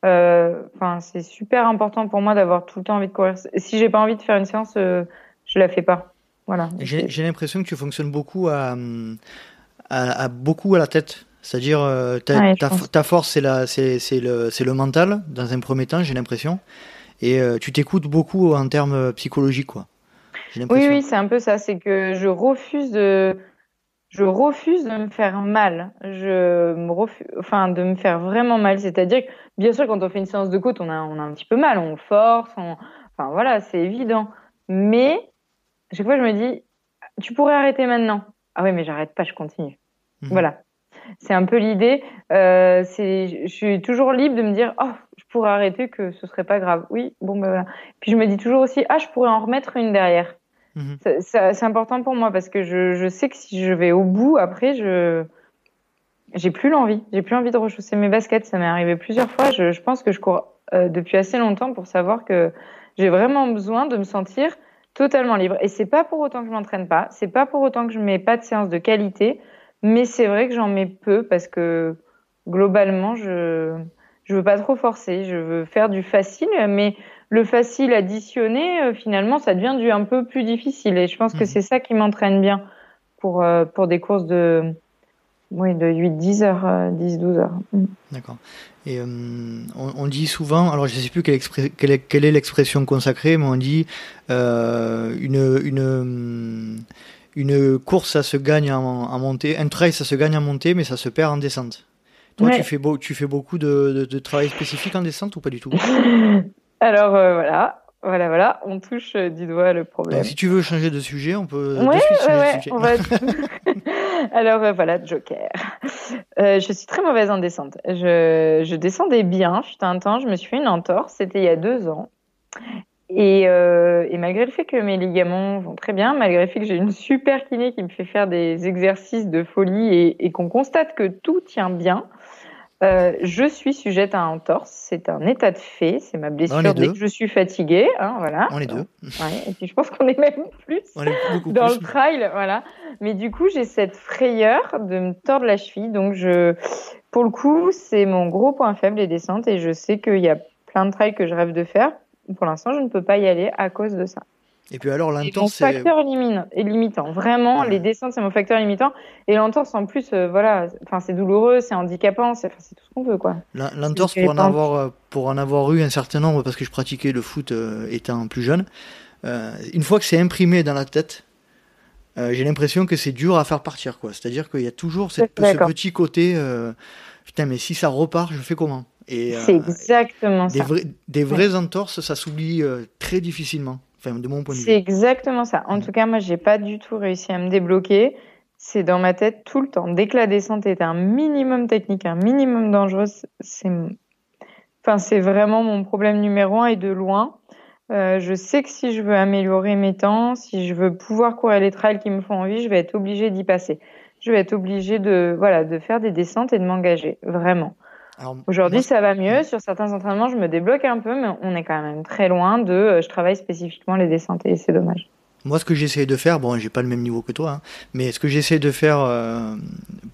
Euh, enfin, c'est super important pour moi d'avoir tout le temps envie de courir. Si j'ai pas envie de faire une séance, euh, je la fais pas. Voilà. J'ai l'impression que tu fonctionnes beaucoup à, à, beaucoup à la tête. C'est-à-dire, euh, ta, ta, force, c'est le, le mental, dans un premier temps, j'ai l'impression. Et tu t'écoutes beaucoup en termes psychologiques, quoi. Oui, oui, c'est un peu ça. C'est que je refuse de, je refuse de me faire mal. Je me refuse, enfin, de me faire vraiment mal. C'est-à-dire que, bien sûr, quand on fait une séance de côte, on a, on a un petit peu mal, on force, enfin, voilà, c'est évident. Mais, à chaque fois, je me dis, tu pourrais arrêter maintenant. Ah oui, mais j'arrête pas, je continue. Mhm. Voilà. C'est un peu l'idée. Euh, je suis toujours libre de me dire, oh, je pourrais arrêter, que ce serait pas grave. Oui, bon, ben voilà. Puis je me dis toujours aussi, ah, je pourrais en remettre une derrière. Mhm. C'est important pour moi parce que je, je, sais que si je vais au bout, après, je j'ai plus l'envie. J'ai plus envie de rechausser mes baskets. Ça m'est arrivé plusieurs fois. Je, je, pense que je cours euh, depuis assez longtemps pour savoir que j'ai vraiment besoin de me sentir totalement libre. Et c'est pas pour autant que je m'entraîne pas. C'est pas pour autant que je mets pas de séance de qualité. Mais c'est vrai que j'en mets peu parce que globalement, je je veux pas trop forcer. Je veux faire du facile, mais le facile additionné, euh, finalement, ça devient du un peu plus difficile. Et je pense que mhm. c'est ça qui m'entraîne bien pour, euh, pour des courses de, oui, de 8-10 heures, 10-12 euh, heures. Mm. D'accord. Et on, dit souvent, alors je ne sais plus quelle, quelle est, quelle est l'expression consacrée, mais on dit une, une, une course, ça se gagne en, en, montée, un trail, ça se gagne en montée, mais ça se perd en descente. Toi, tu, fais beau, tu fais beaucoup de, de, de travail spécifique en descente ou pas du tout? Alors euh, voilà, voilà, voilà, on touche euh, du doigt le problème. si tu veux changer de sujet, on peut. Oui, ouais, on va. Alors euh, voilà, Joker. je suis très mauvaise en descente. Je, je descendais bien, fut un temps, je me suis fait une entorse, c'était il y a deux ans. Et, et, malgré le fait que mes ligaments vont très bien, malgré le fait que j'ai une super kiné qui me fait faire des exercices de folie et, et qu'on constate que tout tient bien, euh, je suis sujette à un entorse, c'est un état de fait, c'est ma blessure dès que je suis fatiguée, hein, voilà. On est deux. Ouais, et puis je pense qu'on est même plus dans le trail, voilà. Mais du coup, j'ai cette frayeur de me tordre la cheville, donc je, pour le coup, c'est mon gros point faible les descentes, et je sais qu'il y a plein de trails que je rêve de faire. Pour l'instant, je ne peux pas y aller à cause de ça. Et puis alors l'entorse, c'est mon facteur limitant. Vraiment, les descentes, c'est mon facteur limitant. Et l'entorse, en plus, euh, voilà, enfin, c'est douloureux, c'est handicapant, c'est tout ce qu'on veut, quoi. L'entorse, pour en avoir, euh, pour en avoir eu un certain nombre, parce que je pratiquais le foot euh, étant plus jeune, une fois que c'est imprimé dans la tête, j'ai l'impression que c'est dur à faire partir, quoi. C'est-à-dire qu'il y a toujours cette, ce petit côté, putain, mais si ça repart, je fais comment? C'est exactement des ça. des vraies entorses, ça s'oublie très difficilement de mon point de vue. C'est exactement ça. En mm. tout cas, moi, j'ai pas du tout réussi à me débloquer. C'est dans ma tête tout le temps. Dès que la descente est un minimum technique, un minimum dangereuse, c'est, enfin, c'est vraiment mon problème numéro un et de loin. Euh, je sais que si je veux améliorer mes temps, si je veux pouvoir courir les trails qui me font envie, je vais être obligée d'y passer. Je vais être obligée de, voilà, de faire des descentes et de m'engager, vraiment. Aujourd'hui, ça va mieux. Sur certains entraînements, je me débloque un peu, mais on est quand même très loin de euh, je travaille spécifiquement les descentes et c'est dommage. Moi, ce que j'essaie de faire, bon, j'ai pas le même niveau que toi, hein, mais ce que j'essaie de faire euh,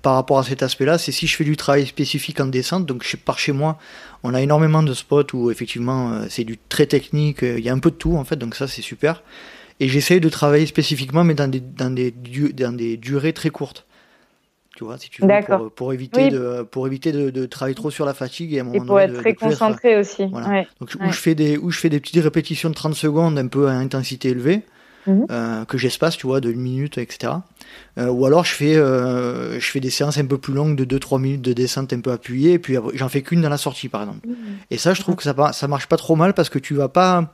par rapport à cet aspect-là, c'est si je fais du travail spécifique en descente, donc par chez moi, on a énormément de spots où effectivement euh, c'est du très technique, il y a un peu de tout en fait, donc ça c'est super. Et j'essaie de travailler spécifiquement, mais dans des, dans des, dans des durées très courtes tu vois, si tu veux, pour, éviter, de, pour éviter de, travailler trop sur la fatigue et, à pour être très concentré aussi. Donc, où, je fais des, où je fais des petites répétitions de 30 secondes un peu à intensité élevée, mhm. euh, que j'espace, tu vois, de 1 minute, etc. Euh, ou alors je fais, euh, je fais des séances un peu plus longues de 2-3 minutes de descente un peu appuyée, et puis j'en fais qu'une dans la sortie, par exemple. Mhm. Et ça, je trouve que ça, ça marche pas trop mal parce que tu vas pas,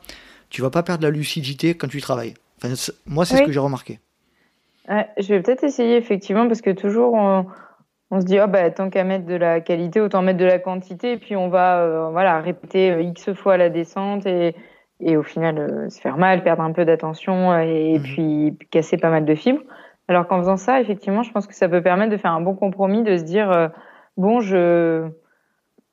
tu vas pas perdre la lucidité quand tu travailles. Enfin, moi, c'est ce que j'ai remarqué je vais peut-être essayer effectivement parce que toujours on, se dit oh, bah tant qu'à mettre de la qualité autant mettre de la quantité et puis on va euh, voilà répéter euh, x fois la descente et, et au final euh, se faire mal, perdre un peu d'attention et, mhm. puis casser pas mal de fibres. Alors qu'en faisant ça, effectivement, je pense que ça peut permettre de faire un bon compromis, de se dire bon je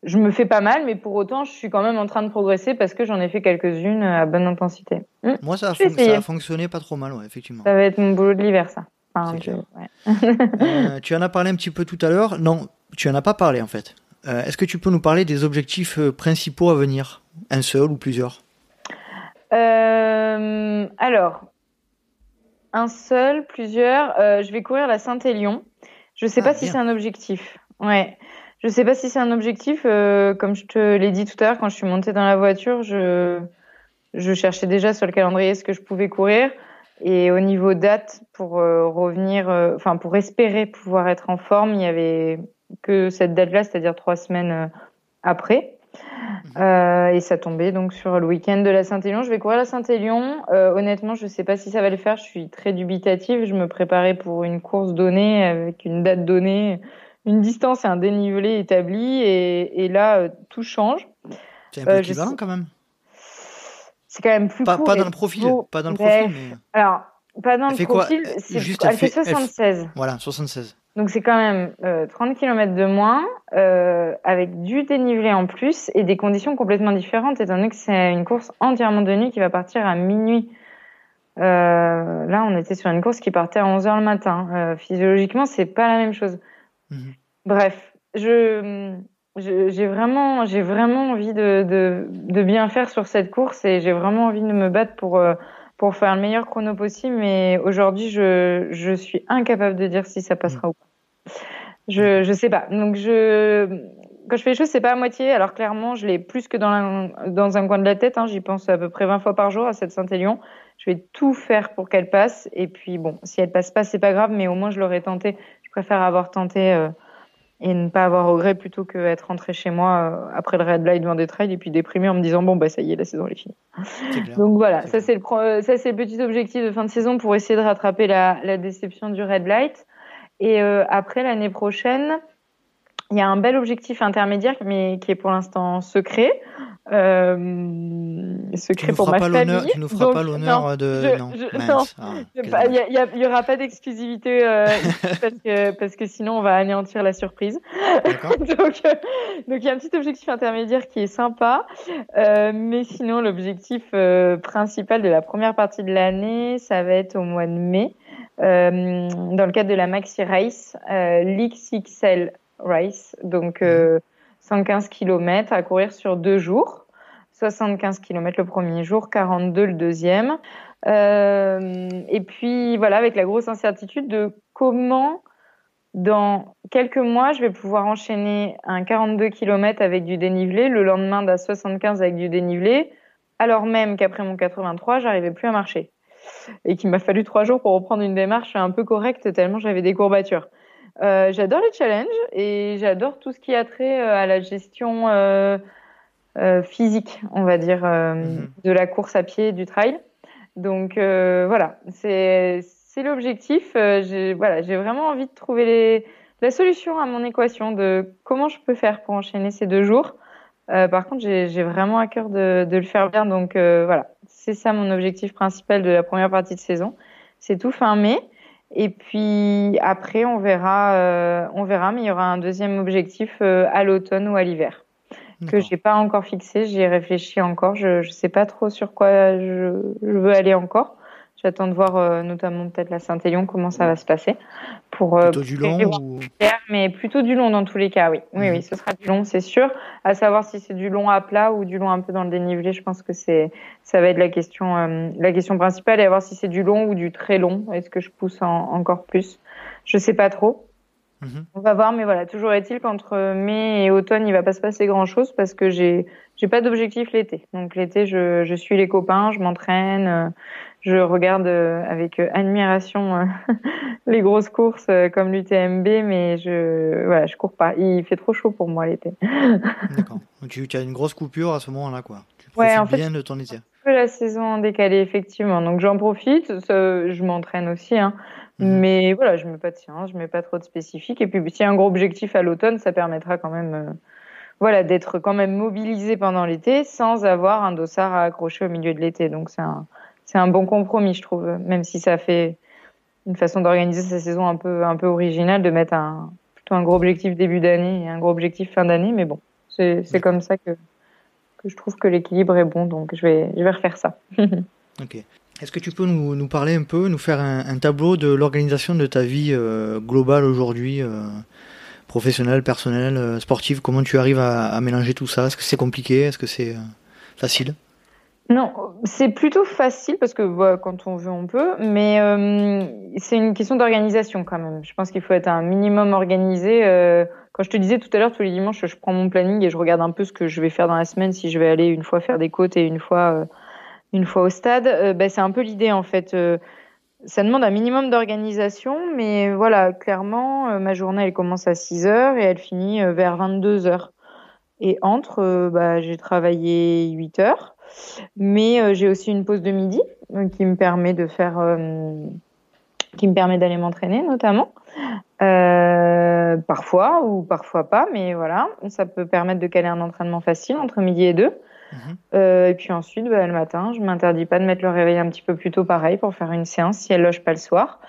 je me fais pas mal, mais pour autant, je suis quand même en train de progresser parce que j'en ai fait quelques-unes à bonne intensité. Hmm. Moi, ça a, ça a, fonctionné pas trop mal, ouais, effectivement. Ça va être mon boulot de l'hiver, ça. Euh, tu en as parlé un petit peu tout à l'heure. Non, tu en as pas parlé en fait. Euh, est-ce que tu peux nous parler des objectifs euh, principaux à venir? Un seul ou plusieurs? Alors, un seul, plusieurs. je vais courir la Saint-Élion. Je sais ah, pas si c'est un objectif. Ouais. Je sais pas si c'est un objectif. Euh, comme je te l'ai dit tout à l'heure, quand je suis montée dans la voiture, je, je cherchais déjà sur le calendrier ce que je pouvais courir. Et au niveau date, pour euh, revenir, euh, enfin pour espérer pouvoir être en forme, il y avait que cette date-là, c'est-à-dire trois semaines après. Mhm. et ça tombait donc sur le week-end de la Saint-Élion. Je vais courir la Saint-Élion. honnêtement, je sais pas si ça va le faire. Je suis très dubitative. Je me préparais pour une course donnée avec une date donnée une distance et un dénivelé établi, et, là, euh, tout change. C'est un peu euh, équivalent quand même. C'est quand même plus pas, court. Pas dans le profil, pas dans le profil, mais... Alors, pas dans le profil, c'est juste elle, fait 76. Voilà, 76. Donc c'est quand même 30 euh, km de moins, avec du dénivelé en plus et des conditions complètement différentes, étant donné que c'est une course entièrement de nuit qui va partir à minuit. là, on était sur une course qui partait à 11h le matin. physiologiquement, c'est pas la même chose. Mhm. Bref, je j'ai vraiment j'ai vraiment envie de, de, de, bien faire sur cette course et j'ai vraiment envie de me battre pour euh, pour faire le meilleur chrono possible mais aujourd'hui je je suis incapable de dire si ça passera mhm. ou pas. Je je sais pas. Donc je quand je fais les choses, c'est pas à moitié. Alors clairement, je l'ai plus que dans, dans un coin de la tête. Hein. J'y pense à peu près 20 fois par jour à cette Saint-Élion. Je vais tout faire pour qu'elle passe. Et puis bon, si elle passe pas, c'est pas grave, mais au moins je l'aurais tenté préfère avoir tenté euh, et ne pas avoir regret plutôt qu'être rentré chez moi euh, après le red light devant des trails et puis déprimé en me disant bon bah ça y est la saison est finie. Donc voilà, ça c'est le ça c'est le petit objectif de fin de saison pour essayer de rattraper la, la déception du red light. Et euh, après l'année prochaine, il y a un bel objectif intermédiaire mais qui est pour l'instant secret. Euh, secret pour ma famille. Tu nous feras pas l'honneur de. non, ah, il n'y aura pas d'exclusivité euh, parce, que, parce que sinon on va anéantir la surprise. donc, euh, donc il y a un petit objectif intermédiaire qui est sympa, euh, mais sinon l'objectif euh, principal de la première partie de l'année, ça va être au mois de mai, dans le cadre de la Maxi Race, l'XXL Race. Donc 115 km à courir sur deux jours. 75 km le premier jour, 42 le deuxième. Euh, et puis voilà, avec la grosse incertitude de comment dans quelques mois, je vais pouvoir enchaîner un 42 km avec du dénivelé, le lendemain d'un 75 avec du dénivelé, alors même qu'après mon 83, j'arrivais plus à marcher. Et qu'il m'a fallu trois jours pour reprendre une démarche un peu correcte tellement j'avais des courbatures. Euh, j'adore les challenges et j'adore tout ce qui a trait euh, à la gestion euh, euh, physique, on va dire, mhm. de la course à pied, du trail. Donc voilà, c'est l'objectif. J'ai voilà, j'ai vraiment envie de trouver les, la solution à mon équation de comment je peux faire pour enchaîner ces deux jours. Par contre, j'ai vraiment à cœur de, de, le faire bien. Donc voilà, c'est ça mon objectif principal de la première partie de saison. C'est tout fin mai. Et puis après, on verra, euh, on verra. Mais il y aura un deuxième objectif euh, à l'automne ou à l'hiver que j'ai pas encore fixé. J'y ai réfléchi encore. Je, je sais pas trop sur quoi je, je veux aller encore. J'attends de voir euh, notamment peut-être la Saint-Élion comment ça va se passer. Pour, euh, plutôt du long ou... Mais plutôt du long dans tous les cas, oui. Oui, oui, mhm. ce sera du long, c'est sûr. À savoir si c'est du long à plat ou du long un peu dans le dénivelé, je pense que c'est ça va être la question euh, la question principale et à voir si c'est du long ou du très long. Est-ce que je pousse encore plus? Je sais pas trop. Mhm. On va voir, mais voilà, toujours est-il qu'entre mai et automne, il va pas se passer grand-chose parce que j'ai j'ai pas d'objectif l'été. Donc l'été, je, je suis les copains, je m'entraîne, je regarde euh, avec euh, admiration euh, les grosses courses comme l'UTMB, mais je voilà, je cours pas. Il fait trop chaud pour moi l'été. D'accord. Tu, tu, as une grosse coupure à ce moment-là, quoi. Tu profites ouais, en fait, bien de ton été. la saison décalée, effectivement. Donc j'en profite. je m'entraîne aussi, hein. Mhm. Mais voilà, je mets pas de science, je mets pas trop de spécifiques. Et puis, s'il y a un gros objectif à l'automne, ça permettra quand même, voilà, d'être quand même mobilisé pendant l'été sans avoir un dossard à accrocher au milieu de l'été. Donc, c'est un, c'est un bon compromis, je trouve, même si ça fait une façon d'organiser sa saison un peu, un peu originale, de mettre un, plutôt un gros objectif début d'année et un gros objectif fin d'année. Mais bon, c'est comme ça que, je trouve que l'équilibre est bon, donc je vais, je refaire ça. ok. Est-ce que tu peux nous, parler un peu, nous faire un, tableau de l'organisation de ta vie euh, globale aujourd'hui, euh, professionnelle, personnelle, euh, sportive? Comment tu arrives à, à mélanger tout ça? Est-ce que c'est compliqué? Est-ce que c'est euh, facile? Non, c'est plutôt facile parce que bah, quand on veut, on peut, mais euh, c'est une question d'organisation quand même. Je pense qu'il faut être un minimum organisé. Euh, quand je te disais tout à l'heure, tous les dimanches, je prends mon planning et je regarde un peu ce que je vais faire dans la semaine, si je vais aller une fois faire des côtes et une fois, euh, une fois au stade. Euh, bah, c'est un peu l'idée en fait. Euh, ça demande un minimum d'organisation, mais voilà, clairement, ma journée elle commence à 6 heures et elle finit vers 22 heures. Et entre, bah, j'ai travaillé 8 heures. Mais euh, j'ai aussi une pause de midi qui me permet de faire, euh, qui me permet d'aller m'entraîner notamment. Euh, parfois ou parfois pas, mais voilà, ça peut permettre de caler un entraînement facile entre midi et deux. Mhm. Euh, et puis ensuite, bah, le matin, je m'interdis pas de mettre le réveil un petit peu plus tôt, pareil, pour faire une séance si elle loge pas le soir.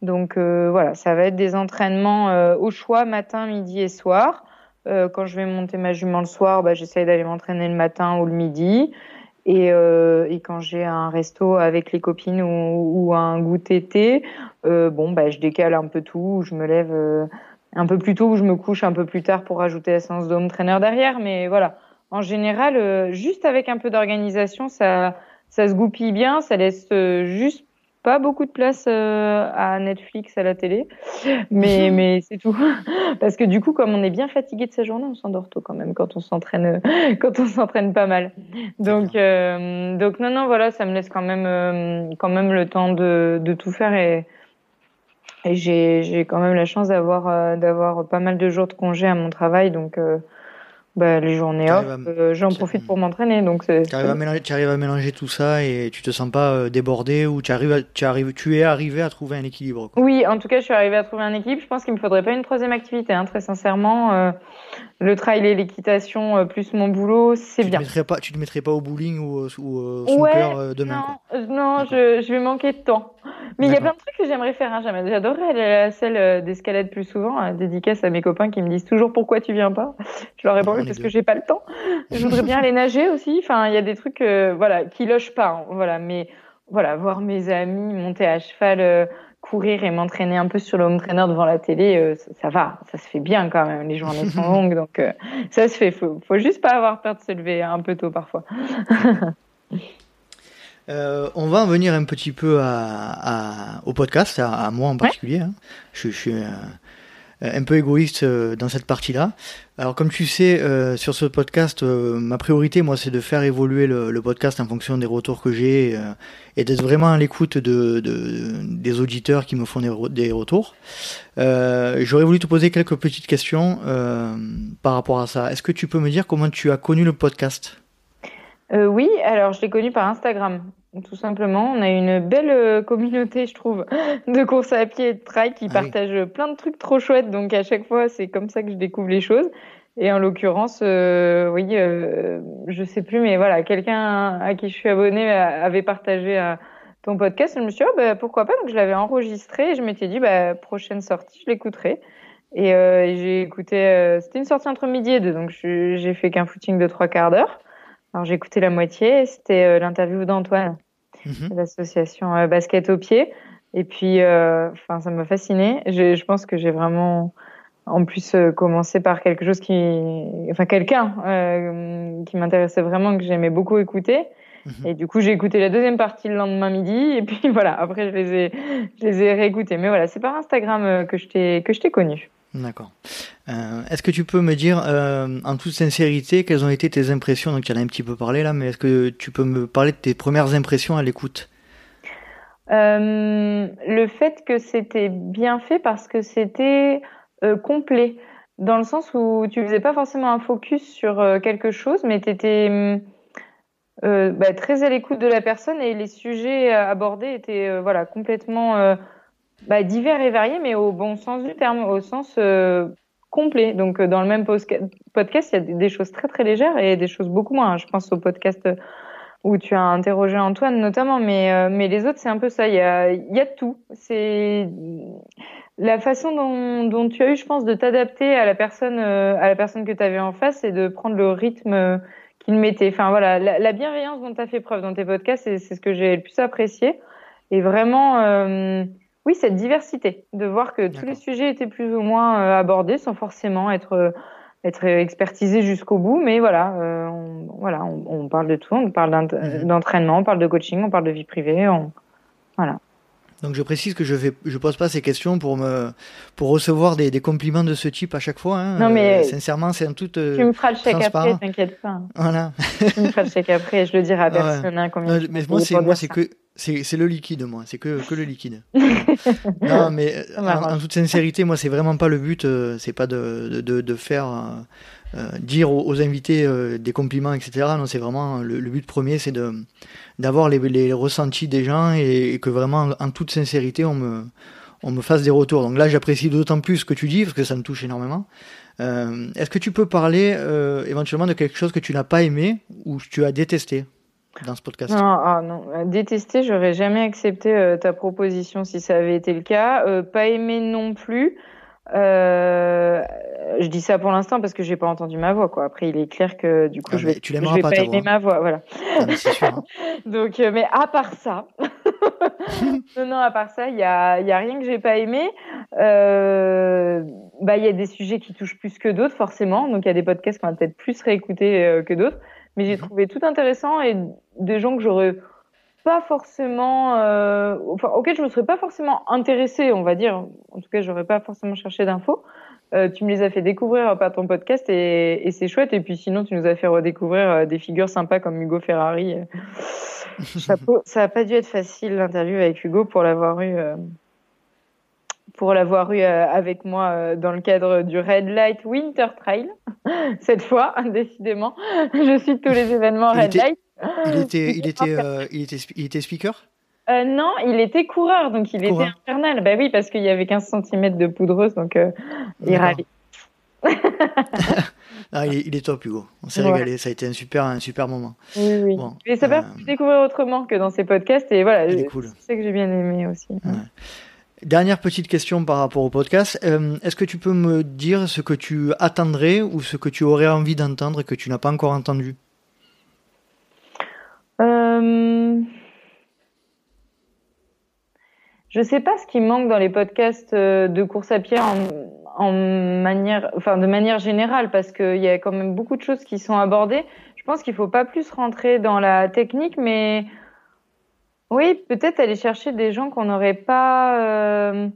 Donc euh, voilà, ça va être des entraînements au choix matin, midi et soir. quand je vais monter ma jument le soir, bah, j'essaye d'aller m'entraîner le matin ou le midi. Et, euh, et quand j'ai un resto avec les copines ou, ou un goûter thé, euh, bon, bah, je décale un peu tout, je me lève euh, un peu plus tôt ou je me couche un peu plus tard pour rajouter la séance d'home trainer derrière. Mais voilà, en général, euh, juste avec un peu d'organisation, ça, ça se goupille bien, ça laisse euh, juste pas beaucoup de place euh, à Netflix, à la télé, mais, mais c'est tout. Parce que du coup, comme on est bien fatigué de sa journée, on s'endort tôt quand même quand on s'entraîne, quand on s'entraîne pas mal. Donc, euh, donc non, non, voilà, ça me laisse quand même, euh, quand même le temps de, de tout faire et, et j'ai, j'ai quand même la chance d'avoir, d'avoir pas mal de jours de congé à mon travail, donc bah, les journées off, euh, j'en profite pour m'entraîner. Donc tu arrives, à mélanger, tu arrives à mélanger tout ça et tu te sens pas euh, débordé ou tu arrives, à, tu arrives, tu es arrivé à trouver un équilibre. Quoi. Oui, en tout cas, je suis arrivé à trouver un équilibre. Je pense qu'il me faudrait pas une troisième activité, hein, très sincèrement. Euh, le trail et l'équitation euh, plus mon boulot, c'est bien. Te pas, tu te mettrais pas au bowling ou, au snooker demain Non, non je, je vais manquer de temps. Mais il y a plein de trucs que j'aimerais faire. Hein. J'adorerais aller à la salle d'escalade plus souvent. Dédicace à mes copains qui me disent toujours pourquoi tu viens pas? Je leur réponds parce que j'ai pas le temps. Je voudrais bien aller nager aussi. Enfin, il y a des trucs, euh, voilà, qui lochent pas. Hein. Voilà, mais voilà, voir mes amis monter à cheval euh, courir et m'entraîner un peu sur le home trainer devant la télé, ça, va, ça se fait bien quand même. Les journées sont longues, donc ça se fait. Faut, faut juste pas avoir peur de se lever un peu tôt parfois. on va en venir un petit peu à, au podcast, à, moi en particulier. Hein. Je, je, suis euh, un peu égoïste euh, dans cette partie-là. Alors comme tu sais, euh, sur ce podcast, ma priorité, moi, c'est de faire évoluer le, podcast en fonction des retours que j'ai et d'être vraiment à l'écoute de, des auditeurs qui me font des, retours. J'aurais voulu te poser quelques petites questions par rapport à ça. Est-ce que tu peux me dire comment tu as connu le podcast? Oui, alors je l'ai connu par Instagram tout simplement. On a une belle euh, communauté, je trouve, de course à pied et de trail qui ah partagent plein de trucs trop chouettes. Donc à chaque fois, c'est comme ça que je découvre les choses. Et en l'occurrence, euh, oui, euh, je sais plus, mais voilà, quelqu'un à qui je suis abonnée avait partagé euh, ton podcast. Et je me suis dit, oh, bah, pourquoi pas? Donc je l'avais enregistré et je m'étais dit, bah, prochaine sortie, je l'écouterai. Et, j'ai écouté, c'était une sortie entre midi et deux, donc j'ai fait qu'un footing de trois quarts d'heure. Alors j'ai écouté la moitié, c'était l'interview d'Antoine Mhm. l'association euh, Basket au pied. Et puis, euh, enfin, ça m'a fasciné. Je pense que j'ai vraiment, en plus, euh, commencé par quelque chose qui, enfin, quelqu'un qui m'intéressait vraiment, que j'aimais beaucoup écouter. Mhm. Et du coup, j'ai écouté la deuxième partie le lendemain midi. Et puis voilà, après, je les ai, je les ai réécoutés. Mais voilà, c'est par Instagram que je t'ai, que je t'ai connu. D'accord. Euh, est-ce que tu peux me dire, euh, en toute sincérité, quelles ont été tes impressions? Donc, tu en as un petit peu parlé là, mais est-ce que tu peux me parler de tes premières impressions à l'écoute? Euh, Le fait que c'était bien fait parce que c'était complet, dans le sens où tu faisais pas forcément un focus sur quelque chose, mais tu étais bah, très à l'écoute de la personne et les sujets abordés étaient voilà complètement bah, divers et variés, mais au bon sens du terme, au sens complet. Donc, euh, dans le même podcast, il y a des choses très très légères et des choses beaucoup moins. Je pense au podcast euh, où tu as interrogé Antoine notamment, mais mais les autres, c'est un peu ça. Il y a y a tout. C'est la façon dont, dont tu as eu, je pense, de t'adapter à la personne à la personne que tu avais en face et de prendre le rythme qu'il mettait. Enfin voilà, la, la bienveillance dont tu as fait preuve dans tes podcasts, c'est ce que j'ai le plus apprécié. Et vraiment. Oui, cette diversité, de voir que tous les sujets étaient plus ou moins euh, abordés sans forcément être euh, être expertisés jusqu'au bout, mais voilà, euh, on, voilà, on, parle de tout, on parle mhm. d'entraînement, on parle de coaching, on parle de vie privée, on, voilà. Donc je précise que je ne je pose pas ces questions pour me pour recevoir des, des compliments de ce type à chaque fois. Hein. Non mais sincèrement c'est un tout. tu me feras le chèque après, t'inquiète pas. Voilà. tu me feras le chèque après, je le dirai à personne. Hein, combien mais moi c'est moi c'est que c'est le liquide, moi. C'est que, que le liquide. non, mais euh, en, toute sincérité, moi, c'est vraiment pas le but. Euh, c'est pas de, de, de faire euh, dire aux, invités des compliments, etc. Non, c'est vraiment le, but premier, c'est d'avoir les, ressentis des gens et, que vraiment, en, toute sincérité, on me fasse des retours. Donc là, j'apprécie d'autant plus ce que tu dis parce que ça me touche énormément. Est-ce que tu peux parler éventuellement de quelque chose que tu n'as pas aimé ou que tu as détesté dans ce podcast? Non, ah, non. détester, j'aurais jamais accepté euh, ta proposition si ça avait été le cas. Euh, pas aimé non plus. Euh, je dis ça pour l'instant parce que j'ai pas entendu ma voix quoi. Après il est clair que du coup ah, je vais, tu je vais pas, aimer ma voix voilà. Ah, sûr, hein. Donc mais à part ça, non non à part ça il y a y a rien que j'ai pas aimé. bah il y a des sujets qui touchent plus que d'autres forcément. Donc il y a des podcasts qu'on va peut-être plus réécouter que d'autres mais j'ai mhm. trouvé tout intéressant et des gens que j'aurais pas forcément, euh, enfin, auxquels je me serais pas forcément intéressée, on va dire. En tout cas, j'aurais pas forcément cherché d'infos. Euh, tu me les as fait découvrir par ton podcast et, et c'est chouette. Et puis sinon, tu nous as fait redécouvrir euh, des figures sympas comme Hugo Ferrari. Chapeau. Ça a pas dû être facile l'interview avec Hugo pour l'avoir eu. Euh, pour l'avoir eu euh, avec moi euh, dans le cadre du Red Light Winter Trail. Cette fois, décidément, je suis tous les événements Red Light. Il était, il était, euh, il était, il était speaker? Non, il était coureur, donc il était infernal. Bah oui, parce qu'il y avait 15 cm de poudreuse, donc il râlait. ah, il, est top, Hugo. On s'est régalé. Ça a été un super, un super moment. Oui, oui. Bon, Mais ça permet de découvrir autrement que dans ces podcasts. Et voilà, c'est cool. ce que j'ai bien aimé aussi. Ouais. Dernière petite question par rapport au podcast. Euh, est-ce que tu peux me dire ce que tu attendrais ou ce que tu aurais envie d'entendre et que tu n'as pas encore entendu? Euh... je sais pas ce qui manque dans les podcasts de course à pied en, en manière, enfin de manière générale, parce qu'il y a quand même beaucoup de choses qui sont abordées. Je pense qu'il faut pas plus rentrer dans la technique, mais oui, peut-être aller chercher des gens qu'on n'aurait pas, euh...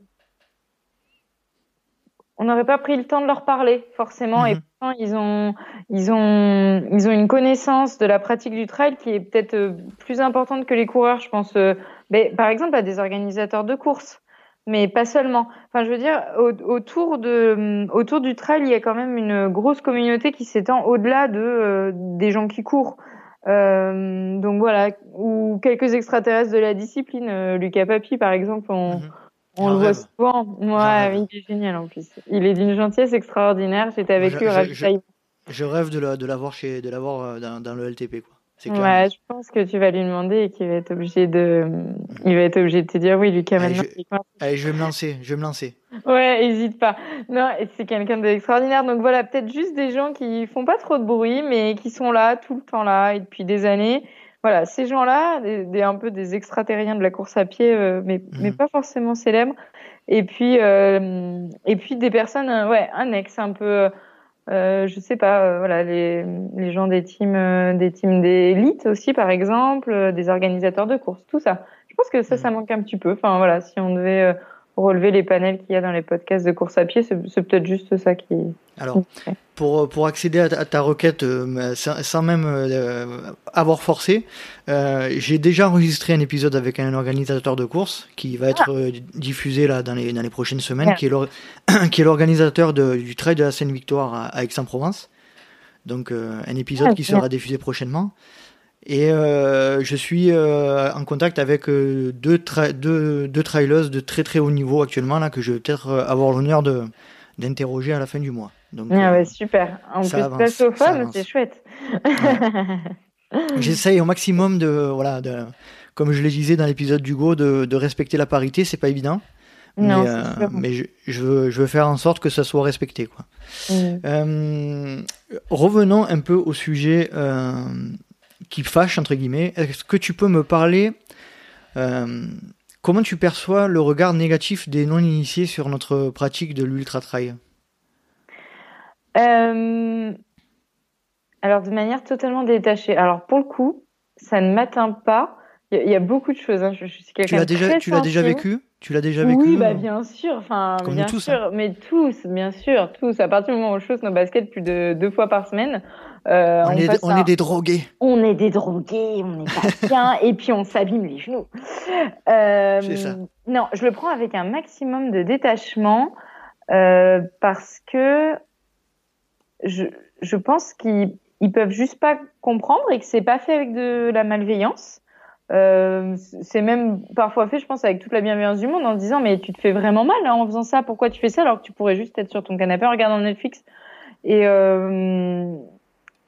on n'aurait pas pris le temps de leur parler forcément, et Mhm. pourtant ils ont, ils ont, ils ont une connaissance de la pratique du trail qui est peut-être euh, plus importante que les coureurs. Je pense, euh, mais, par exemple, à des organisateurs de courses mais pas seulement. Enfin, je veux dire, au- autour de, autour du trail, il y a quand même une grosse communauté qui s'étend au-delà de euh, des gens qui courent. Euh, donc voilà, ou quelques extraterrestres de la discipline. Euh, Lucas Papi, par exemple, on, Mhm. On le voit souvent. Ouais, rêve. il est génial en plus. Il est d'une gentillesse extraordinaire. J'étais avec lui je- au je- ravitaillement. Je rêve de la- de l'avoir de l'avoir euh, dans, dans le LTP quoi. Ouais, je pense que tu vas lui demander et qu'il va être obligé de, il va être obligé de te dire oui, Lucas, Allez, maintenant. je-. Allez, je vais me lancer, je vais me lancer. Ouais, hésite pas. Non, c'est quelqu'un d'extraordinaire. Donc voilà, peut-être juste des gens qui font pas trop de bruit, mais qui sont là tout le temps là et depuis des années. Voilà, ces gens-là, des, des- un peu des extraterriens de la course à pied, euh, mais mais Mhm. pas forcément célèbres. Et puis euh, et puis des personnes, euh, ouais, annexes, un peu, euh, je sais pas, euh, voilà, les les gens des teams, euh, des teams d'élite aussi, par exemple, euh, des organisateurs de courses, tout ça. Je pense que ça, ça manque un petit peu. Enfin voilà, si on devait euh, relever les panels qu'il y a dans les podcasts de course à pied, c'est peut-être juste ça qui. Alors, pour, pour accéder à ta, à ta requête euh, sans, sans même euh, avoir forcé, euh, j'ai déjà enregistré un épisode avec un organisateur de course qui va être euh, diffusé là dans les, dans les prochaines semaines, qui est l'organisateur du Trail de la Seine-Victoire à, à Aix-en-Provence. Donc euh, un épisode Ah, qui sera diffusé prochainement. Et euh, je suis euh, en contact avec euh, deux, tra deux, deux trailers de très très haut niveau actuellement là que je vais peut-être avoir l'honneur d'interroger à la fin du mois. Donc Ah ouais, super. En plus, c'est chouette. J'essaye au maximum de, voilà, de, comme je le disais dans l'épisode d'Hugo, de, de respecter la parité. C'est pas évident, non, mais, euh, mais je, je, veux, je veux faire en sorte que ça soit respecté. Quoi. Mm. Euh, revenons un peu au sujet euh, qui fâche entre guillemets. Est-ce que tu peux me parler euh, comment tu perçois le regard négatif des non-initiés sur notre pratique de l'ultra trail Euh, alors, de manière totalement détachée. Alors, pour le coup, ça ne m'atteint pas. Il y, a- il y a beaucoup de choses. hein. Je, je suis Tu l'as déjà, très tu l'as déjà sensible. vécu? Tu l'as déjà vécu Oui, bah euh, bien sûr. Enfin, Comme bien nous tous, sûr. Mais tous, bien sûr, tous. À partir du moment où on chausse nos baskets plus de deux fois par semaine, euh, On, est, on un- est des drogués. on est des drogués, on n'est pas bien, et puis on s'abîme les genoux. Euh, C'est ça. Non, je le prends avec un maximum de détachement euh, parce que je, je pense qu'ils ils peuvent juste pas comprendre et que c'est pas fait avec de la malveillance. Euh, c'est même parfois fait, je pense, avec toute la bienveillance du monde en se disant mais tu te fais vraiment mal hein, en faisant ça. Pourquoi tu fais ça alors que tu pourrais juste être sur ton canapé en regardant Netflix? Et euh,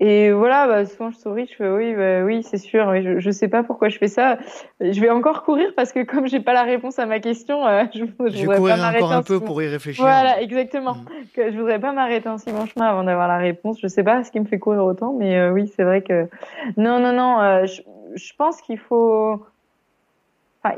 et voilà, bah, souvent je souris, je fais oui, bah, oui, c'est sûr. oui, je, je sais pas pourquoi je fais ça. Je vais encore courir parce que comme j'ai pas la réponse à ma question, euh, je, je Je vais courir pas encore un peu pour y réfléchir. Voilà, exactement. Mm. Que je voudrais pas m'arrêter en si bon chemin avant d'avoir la réponse. Je sais pas ce qui me fait courir autant, mais euh, oui, c'est vrai que non, non, non. euh, je, je pense qu'il faut. Enfin,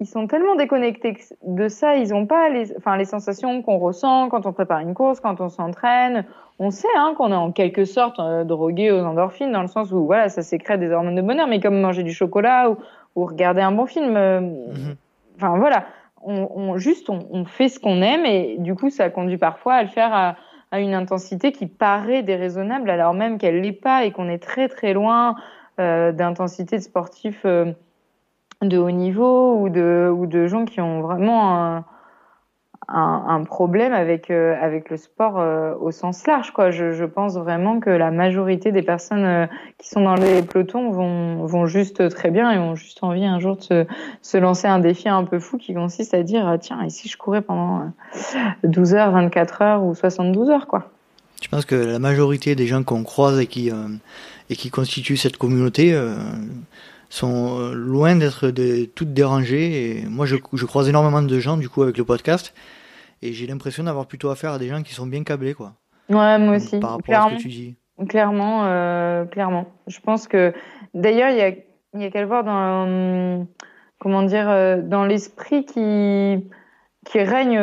ils sont tellement déconnectés de ça. Ils ont pas les, enfin, les sensations qu'on ressent quand on prépare une course, quand on s'entraîne. On sait hein, qu'on est en quelque sorte euh, drogué aux endorphines dans le sens où voilà, ça sécrète des hormones de bonheur, mais comme manger du chocolat ou, ou regarder un bon film. euh, Mhm. Enfin voilà, on, on juste on, on fait ce qu'on aime et du coup ça conduit parfois à le faire à, à une intensité qui paraît déraisonnable alors même qu'elle l'est pas et qu'on est très très loin euh, d'intensité de sportifs euh, de haut niveau ou de ou de gens qui ont vraiment un, un, problème avec euh, avec le sport euh, au sens large quoi. Je, pense vraiment que la majorité des personnes euh, qui sont dans les pelotons vont vont juste très bien et ont juste envie un jour de se, se lancer un défi un peu fou qui consiste à dire euh, tiens si je courais pendant euh, 12 heures, 24 heures ou 72 heures quoi. Je pense que la majorité des gens qu'on croise et qui, et qui constituent cette communauté sont euh, loin d'être de, toutes dérangées. Et moi, je, je croise énormément de gens du coup avec le podcast et j'ai l'impression d'avoir plutôt affaire à des gens qui sont bien câblés quoi. Ouais, moi aussi. Par rapport clairement. à ce que tu dis. Clairement, euh, clairement. Je pense que d'ailleurs il y a y a qu'à le voir dans comment dire, dans l'esprit qui qui règne,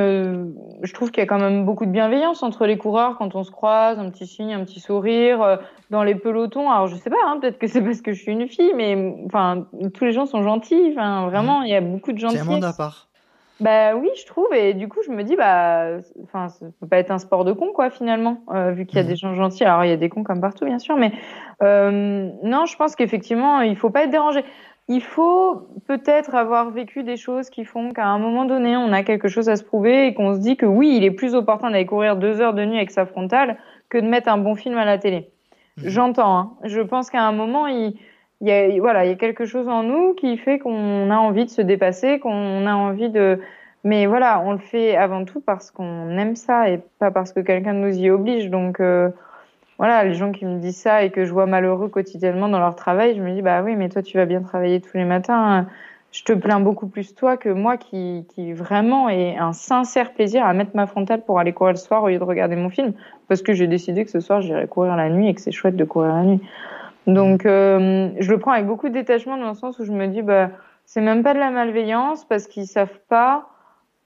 je trouve qu'il y a quand même beaucoup de bienveillance entre les coureurs quand on se croise, un petit signe, un petit sourire dans les pelotons. Alors je sais pas, hein, peut-être que c'est parce que je suis une fille, mais enfin tous les gens sont gentils. Enfin vraiment, il y a beaucoup de gentillesse. C'est un monde à part. Bah oui, je trouve. Et du coup, je me dis, bah, enfin, ça peut pas être un sport de con, quoi, finalement, euh, vu qu'il y a mhm. des gens gentils. Alors, il y a des cons comme partout, bien sûr, mais euh, non, je pense qu'effectivement, il faut pas être dérangé. Il faut peut-être avoir vécu des choses qui font qu'à un moment donné, on a quelque chose à se prouver et qu'on se dit que oui, il est plus opportun d'aller courir deux heures de nuit avec sa frontale que de mettre un bon film à la télé. Mhm. J'entends. Hein. Je pense qu'à un moment, il il y a, voilà, il y a quelque chose en nous qui fait qu'on a envie de se dépasser, qu'on a envie de. Mais voilà, on le fait avant tout parce qu'on aime ça et pas parce que quelqu'un nous y oblige. Donc euh, voilà, les gens qui me disent ça et que je vois malheureux quotidiennement dans leur travail, je me dis bah oui, mais toi tu vas bien travailler tous les matins. Je te plains beaucoup plus toi que moi qui, qui vraiment ai un sincère plaisir à mettre ma frontale pour aller courir le soir au lieu de regarder mon film parce que j'ai décidé que ce soir j'irai courir la nuit et que c'est chouette de courir la nuit. Donc, euh, je le prends avec beaucoup de détachement dans le sens où je me dis, bah, c'est même pas de la malveillance parce qu'ils savent pas.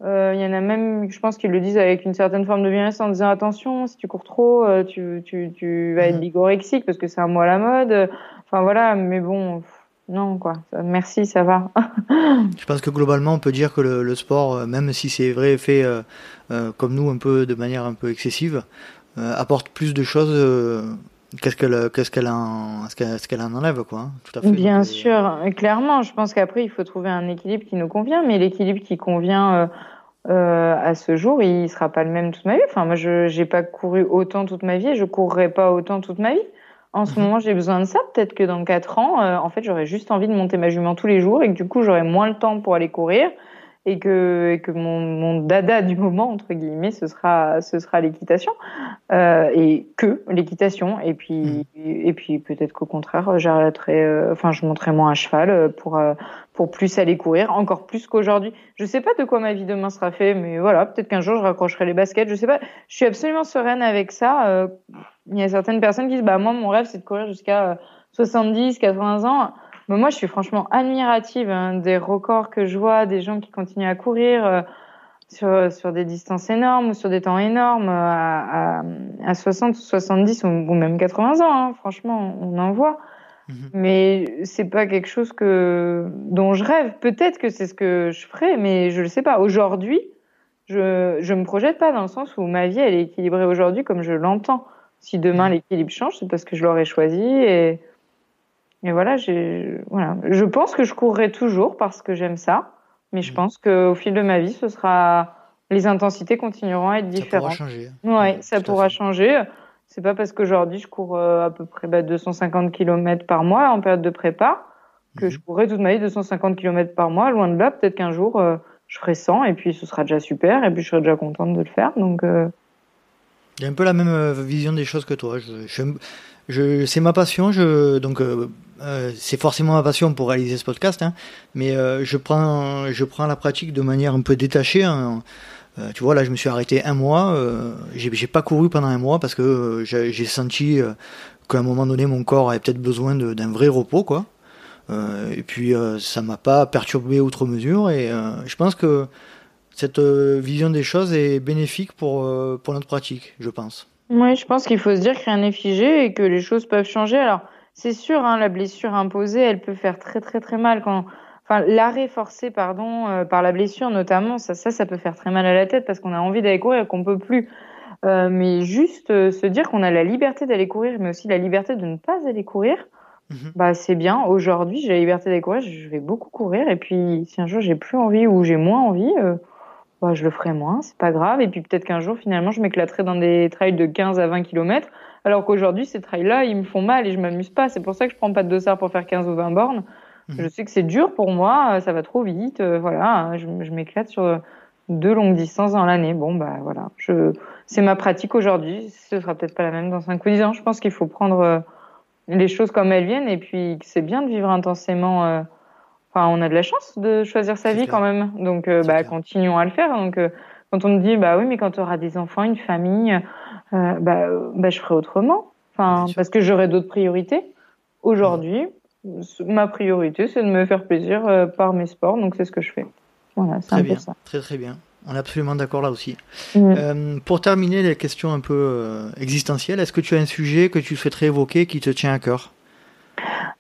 Euh, il y en a même, je pense qu'ils le disent avec une certaine forme de bienveillance en disant attention, si tu cours trop, euh, tu, tu, tu vas être mhm. bigorexique parce que c'est un mot à la mode. Enfin voilà, mais bon, non quoi. Merci, ça va. je pense que globalement, on peut dire que le, le sport, même si c'est vrai fait comme nous un peu de manière un peu excessive, apporte plus de choses Qu'est-ce qu'elle qu'est-ce qu'elle en, ce qu'elle en enlève quoi hein, tout à fait bien sûr clairement je pense qu'après il faut trouver un équilibre qui nous convient mais l'équilibre qui convient euh, euh, à ce jour il sera pas le même toute ma vie. Enfin moi je j'ai pas couru autant toute ma vie et je courrai pas autant toute ma vie. En ce mhm. moment j'ai besoin de ça. Peut-être que dans quatre ans euh, en fait j'aurais juste envie de monter ma jument tous les jours et que du coup j'aurai moins le temps pour aller courir et que, et que mon, mon, dada du moment entre guillemets ce sera ce sera l'équitation. Euh, et que l'équitation. Et puis mmh. et puis peut-être qu'au contraire j'arrêterai euh, enfin je monterai moins à cheval euh, pour euh, pour plus aller courir encore plus qu'aujourd'hui. Je sais pas de quoi ma vie demain sera fait mais voilà peut-être qu'un jour je raccrocherai les baskets. Je sais pas. Je suis absolument sereine avec ça. Il y a certaines personnes qui disent bah moi mon rêve c'est de courir jusqu'à 70 80 ans mais moi, je suis franchement admirative hein, des records que je vois, des gens qui continuent à courir euh, sur, sur des distances énormes ou sur des temps énormes, à, à, à 60, 70 ou, même 80 ans. Hein, franchement, on en voit. Mhm. Mais c'est pas quelque chose que dont je rêve. Peut-être que c'est ce que je ferai, mais je le sais pas. Aujourd'hui, je je me projette pas dans le sens où ma vie elle est équilibrée aujourd'hui comme je l'entends. Si demain mhm. l'équilibre change, c'est parce que je l'aurais choisi et et voilà, voilà, je pense que je courrai toujours parce que j'aime ça, mais je mmh. pense qu'au fil de ma vie, ce sera les intensités continueront à être différentes. Ça pourra changer. Ouais, ça pourra changer. C'est pas parce qu'aujourd'hui je cours euh, à peu près 250 bah, km par mois en période de prépa que mmh. je courrai toute ma vie 250 km par mois. Loin de là, peut-être qu'un jour euh, je ferai 100 et puis ce sera déjà super et puis je serai déjà contente de le faire. Donc euh... j'ai un peu la même vision des choses que toi. Je, je, je c'est ma passion. Je donc euh, euh, c'est forcément ma passion pour réaliser ce podcast, hein, mais euh, je prends je prends la pratique de manière un peu détachée. Hein. Euh, tu vois, là, je me suis arrêté un mois. Euh, j'ai pas couru pendant un mois parce que j'ai senti qu'à un moment donné, mon corps avait peut-être besoin d'un vrai repos, quoi. et puis, ça m'a pas perturbé outre mesure. Et je pense que cette vision des choses est bénéfique pour pour notre pratique, je pense. Oui, je pense qu'il faut se dire que rien n'est figé et que les choses peuvent changer. Alors c'est sûr, hein, la blessure imposée, elle peut faire très très très mal quand, enfin, l'arrêt forcé, pardon, euh, par la blessure notamment, ça, ça, ça peut faire très mal à la tête parce qu'on a envie d'aller courir et qu'on peut plus. Euh, mais juste euh, se dire qu'on a la liberté d'aller courir, mais aussi la liberté de ne pas aller courir, mhm. bah c'est bien. Aujourd'hui, j'ai la liberté d'aller courir, je vais beaucoup courir. Et puis, si un jour j'ai plus envie ou j'ai moins envie, bah, je le ferai moins, c'est pas grave. Et puis peut-être qu'un jour, finalement, je m'éclaterai dans des trails de 15 à 20 km alors qu'aujourd'hui, ces trails-là, ils me font mal et je m'amuse pas. C'est pour ça que je prends pas de dossard pour faire 15 ou 20 bornes. Mhm. Je sais que c'est dur pour moi, ça va trop vite. Euh, voilà, je, m'éclate sur deux longues distances dans l'année. Bon, bah voilà, je, c'est ma pratique aujourd'hui. Ce sera peut-être pas la même dans 5 ou 10 ans. Je pense qu'il faut prendre euh, les choses comme elles viennent et puis c'est bien de vivre intensément. Euh, enfin, on a de la chance de choisir sa vie quand même. Donc, bah, continuons à le faire. Donc, quand on me dit, bah oui, mais quand tu auras des enfants, une famille, euh, bah, bah, je ferai autrement. Enfin, parce que j'aurai d'autres priorités. Aujourd'hui, ma priorité, c'est de me faire plaisir euh, par mes sports, donc c'est ce que je fais. Voilà, c'est Très un bien, peu ça. très très bien. On est absolument d'accord là aussi. Mm. Euh, pour terminer les questions un peu euh, existentielles, est-ce que tu as un sujet que tu souhaiterais évoquer qui te tient à cœur?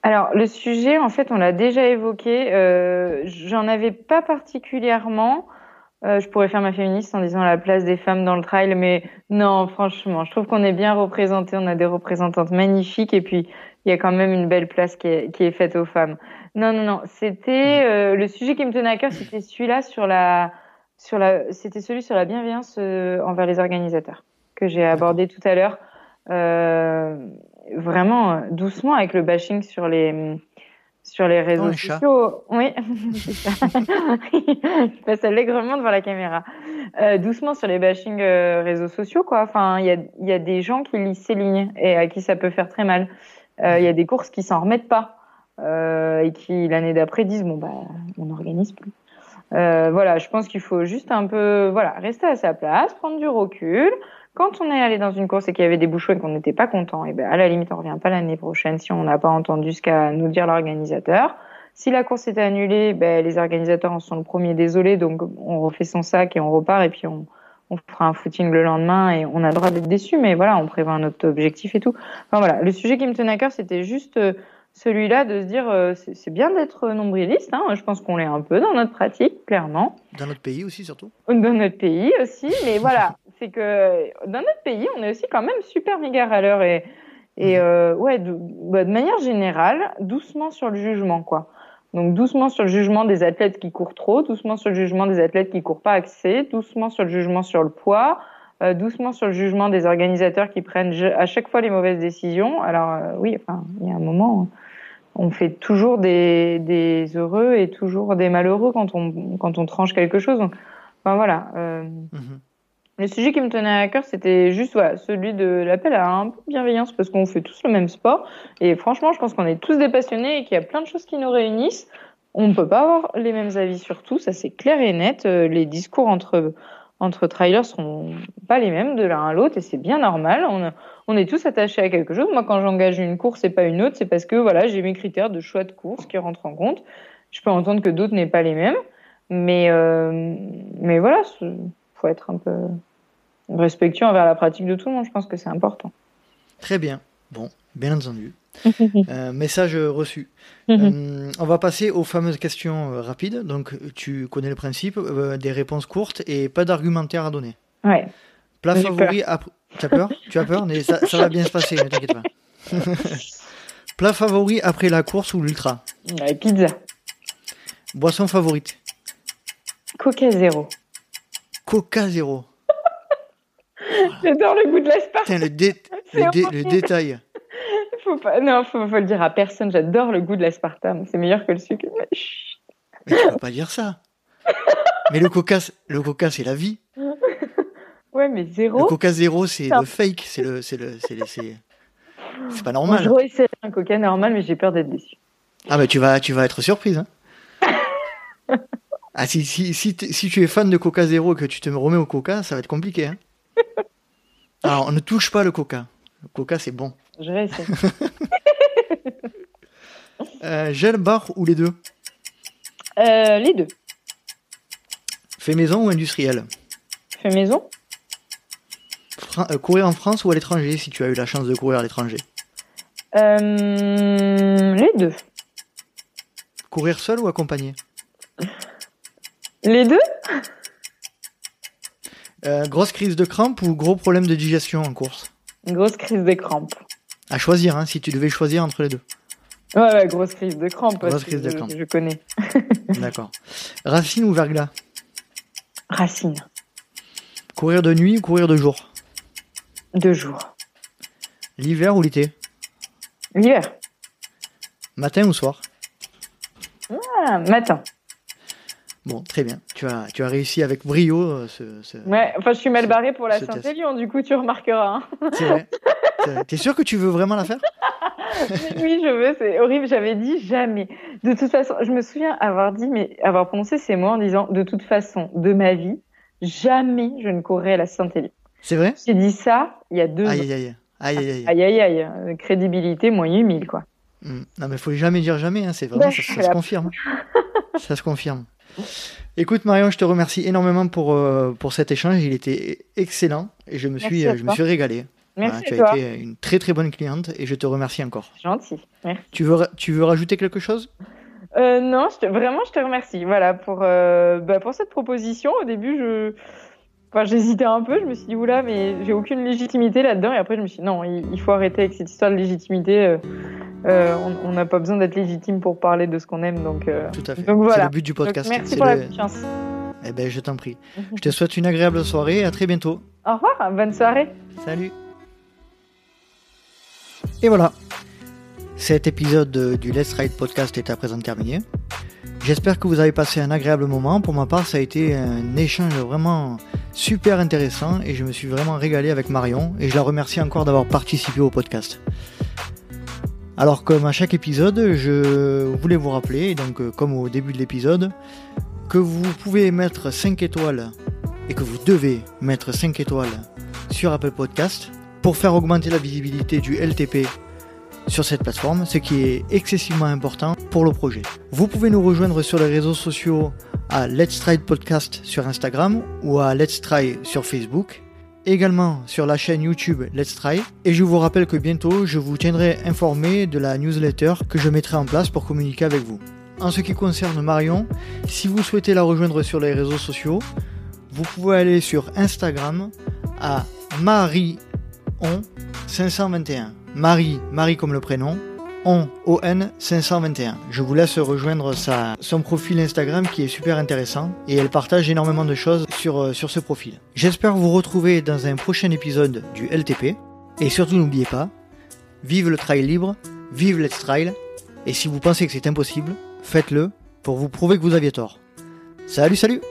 Alors, le sujet, en fait, on l'a déjà évoqué. Euh, J'en avais pas particulièrement. Euh, je pourrais faire ma féministe en disant la place des femmes dans le trail, mais non, franchement, je trouve qu'on est bien représentés. On a des représentantes magnifiques et puis il y a quand même une belle place qui est, qui est faite aux femmes. Non, non, non. C'était euh, le sujet qui me tenait à cœur, c'était celui-là sur la, sur la, c'était celui sur la bienveillance euh, envers les organisateurs que j'ai abordé tout à l'heure. Euh, vraiment euh, doucement avec le bashing sur les sur les réseaux Oh, sociaux. Oui. Je passe allègrement devant la caméra. Euh, doucement sur les bashing euh, réseaux sociaux, quoi. Enfin, il y a, il y a des gens qui lisent ces lignes et à qui ça peut faire très mal. Euh, Il y a des courses qui s'en remettent pas et qui l'année d'après disent bon bah on n'organise plus. Voilà, je pense qu'il faut juste un peu voilà rester à sa place, prendre du recul. Quand on est allé dans une course et qu'il y avait des bouchons et qu'on n'était pas content, et ben à la limite on revient pas l'année prochaine si on n'a pas entendu ce qu'a nous dire l'organisateur. Si la course était annulée, ben les organisateurs en sont le premier désolé, donc on refait son sac et on repart et puis on on fera un footing le lendemain et on a le droit d'être déçu, mais voilà, on prévoit un autre objectif et tout. Enfin voilà, le sujet qui me tenait à cœur, c'était juste euh, celui-là de se dire, euh, c'est c'est bien d'être nombriliste. Hein, je pense qu'on l'est un peu dans notre pratique, clairement, Dans notre pays aussi, surtout dans notre pays aussi. Mais voilà, c'est que dans notre pays, on est aussi quand même super méga râleur et et euh, ouais, de, bah, de manière générale, doucement sur le jugement, quoi. Donc doucement sur le jugement des athlètes qui courent trop, doucement sur le jugement des athlètes qui courent pas assez, doucement sur le jugement sur le poids, euh, doucement sur le jugement des organisateurs qui prennent à chaque fois les mauvaises décisions. Alors euh, oui, enfin il y a un moment, on fait toujours des, des heureux et toujours des malheureux quand on quand on tranche quelque chose. Donc, enfin voilà. euh, Mhm. Le sujet qui me tenait à cœur, c'était juste voilà, celui de l'appel à un peu de bienveillance parce qu'on fait tous le même sport. Et franchement, je pense qu'on est tous des passionnés et qu'il y a plein de choses qui nous réunissent. On ne peut pas avoir les mêmes avis sur tout, ça c'est clair et net. Euh, Les discours entre, entre trailers seront pas les mêmes de l'un à l'autre et c'est bien normal. On, on est tous attachés à quelque chose. Moi, quand j'engage une course et pas une autre, c'est parce que voilà, j'ai mes critères de choix de course qui rentrent en compte. Je peux entendre que d'autres n'aient pas les mêmes. Mais, euh, mais voilà, il faut être un peu respectueux envers la pratique de tout le monde. Je pense que c'est important. Très bien. Bon, bien entendu. Euh, message reçu. Euh, on va passer aux fameuses questions euh, rapides. Donc, tu connais le principe, euh, des réponses courtes et pas d'argumentaire à donner. ouais. Plat favori après. Tu as peur? Tu as peur? Mais ça, ça va bien se passer, ne t'inquiète pas. Plat favori après la course ou l'ultra? Ouais, pizza. Boisson favorite? Coca zéro. Coca zéro. J'adore le goût de l'aspartame. Putain, le, dé- le, dé- le détail. Faut pas, non, faut, faut le dire à personne. J'adore le goût de l'aspartame. C'est meilleur que le sucre. Mais. Mais tu peux pas dire ça. Mais le coca, c'est- le coca, c'est la vie. Ouais, mais Le zéro. coca zéro, c'est le fake. C'est le, c'est le, le- pas normal. je réessaye un coca normal, mais j'ai peur d'être déçu. Ah bah tu vas, tu vas être surprise. Hein. Ah si, si, si, tu es fan de Coca Zéro et que tu te remets au Coca, ça va être compliqué. Hein. Alors, on ne touche pas le Coca. Le Coca, c'est bon. Je réessaye. Euh, gel, bar ou les deux? Euh, les deux. Fait maison ou industriel? Fait maison. Euh, Courir en France ou à l'étranger si tu as eu la chance de courir à l'étranger? Euh, les deux. Courir seul ou accompagné? Les deux? Euh, Grosse crise de crampes ou gros problème de digestion en course? Une grosse crise de crampes. À choisir, hein, si tu devais choisir entre les deux. Ouais, ouais, grosse crise de crampes. parce Grosse que crise de je- crampes. Je connais. D'accord. Racine ou verglas? Racine. Courir de nuit ou courir de jour? Deux jours. L'hiver ou l'été? L'hiver. Matin ou soir? Ah, matin. Bon, très bien. Tu as, tu as réussi avec brio euh, ce. ce- Ouais, enfin, je suis mal barrée pour la. Saint-Élion, du coup, tu remarqueras. hein. C'est vrai. T'es sûr que tu veux vraiment la faire? Oui, je veux, c'est horrible. J'avais dit jamais. De toute façon, je me souviens avoir dit, mais avoir prononcé ces mots en disant, de toute façon, de ma vie, jamais je ne courrai à la Saint-Élion. C'est vrai? J'ai dit ça il y a deux Aïe ans. aïe aïe. Aïe aïe aïe. Aïe, aïe, aïe. Crédibilité moyen 1000, quoi. Mm. Non, mais faut jamais dire jamais, hein, c'est vraiment, ça, ça se confirme. ça se confirme. Écoute Marion, je te remercie énormément pour, euh, pour cet échange. Il était excellent et je me suis, je me suis régalé. Merci tu as été une très très bonne cliente et je te remercie encore. Gentil, merci. Tu veux, tu veux rajouter quelque chose? Euh, Non, je te, vraiment je te remercie. Voilà pour, euh, bah, pour cette proposition. Au début, je, enfin, j'hésitais un peu. Je me suis dit oula, mais j'ai aucune légitimité là-dedans. Et après, je me suis dit non, il, faut arrêter avec cette histoire de légitimité. Euh, on n'a pas besoin d'être légitime pour parler de ce qu'on aime. Donc, Tout à fait. C'est le but du podcast. merci pour la confiance. Eh ben, je t'en prie. je te souhaite une agréable soirée et à très bientôt. Au revoir, bonne soirée. Salut. Et voilà, cet épisode du Let's Ride Podcast est à présent terminé. J'espère que vous avez passé un agréable moment. Pour ma part, ça a été un échange vraiment super intéressant et je me suis vraiment régalé avec Marion et je la remercie encore d'avoir participé au podcast. Alors comme à chaque épisode, je voulais vous rappeler, donc euh, comme au début de l'épisode, que vous pouvez mettre 5 étoiles et que vous devez mettre 5 étoiles sur Apple Podcast pour faire augmenter la visibilité du LTP sur cette plateforme, ce qui est excessivement important pour le projet. Vous pouvez nous rejoindre sur les réseaux sociaux à Let's Try Podcast sur Instagram ou à Let's Try sur Facebook, également sur la chaîne YouTube Let's Try. Et je vous rappelle que bientôt, je vous tiendrai informé de la newsletter que je mettrai en place pour communiquer avec vous. En ce qui concerne Marion, si vous souhaitez la rejoindre sur les réseaux sociaux, vous pouvez aller sur Instagram à Marie on 521. Marie, Marie comme le prénom, on, ON 521. Je vous laisse rejoindre sa, son profil Instagram qui est super intéressant et elle partage énormément de choses sur, euh, sur ce profil. J'espère vous retrouver dans un prochain épisode du LTP et surtout n'oubliez pas, vive le trail libre, vive Let's Trail et si vous pensez que c'est impossible, faites-le pour vous prouver que vous aviez tort. Salut salut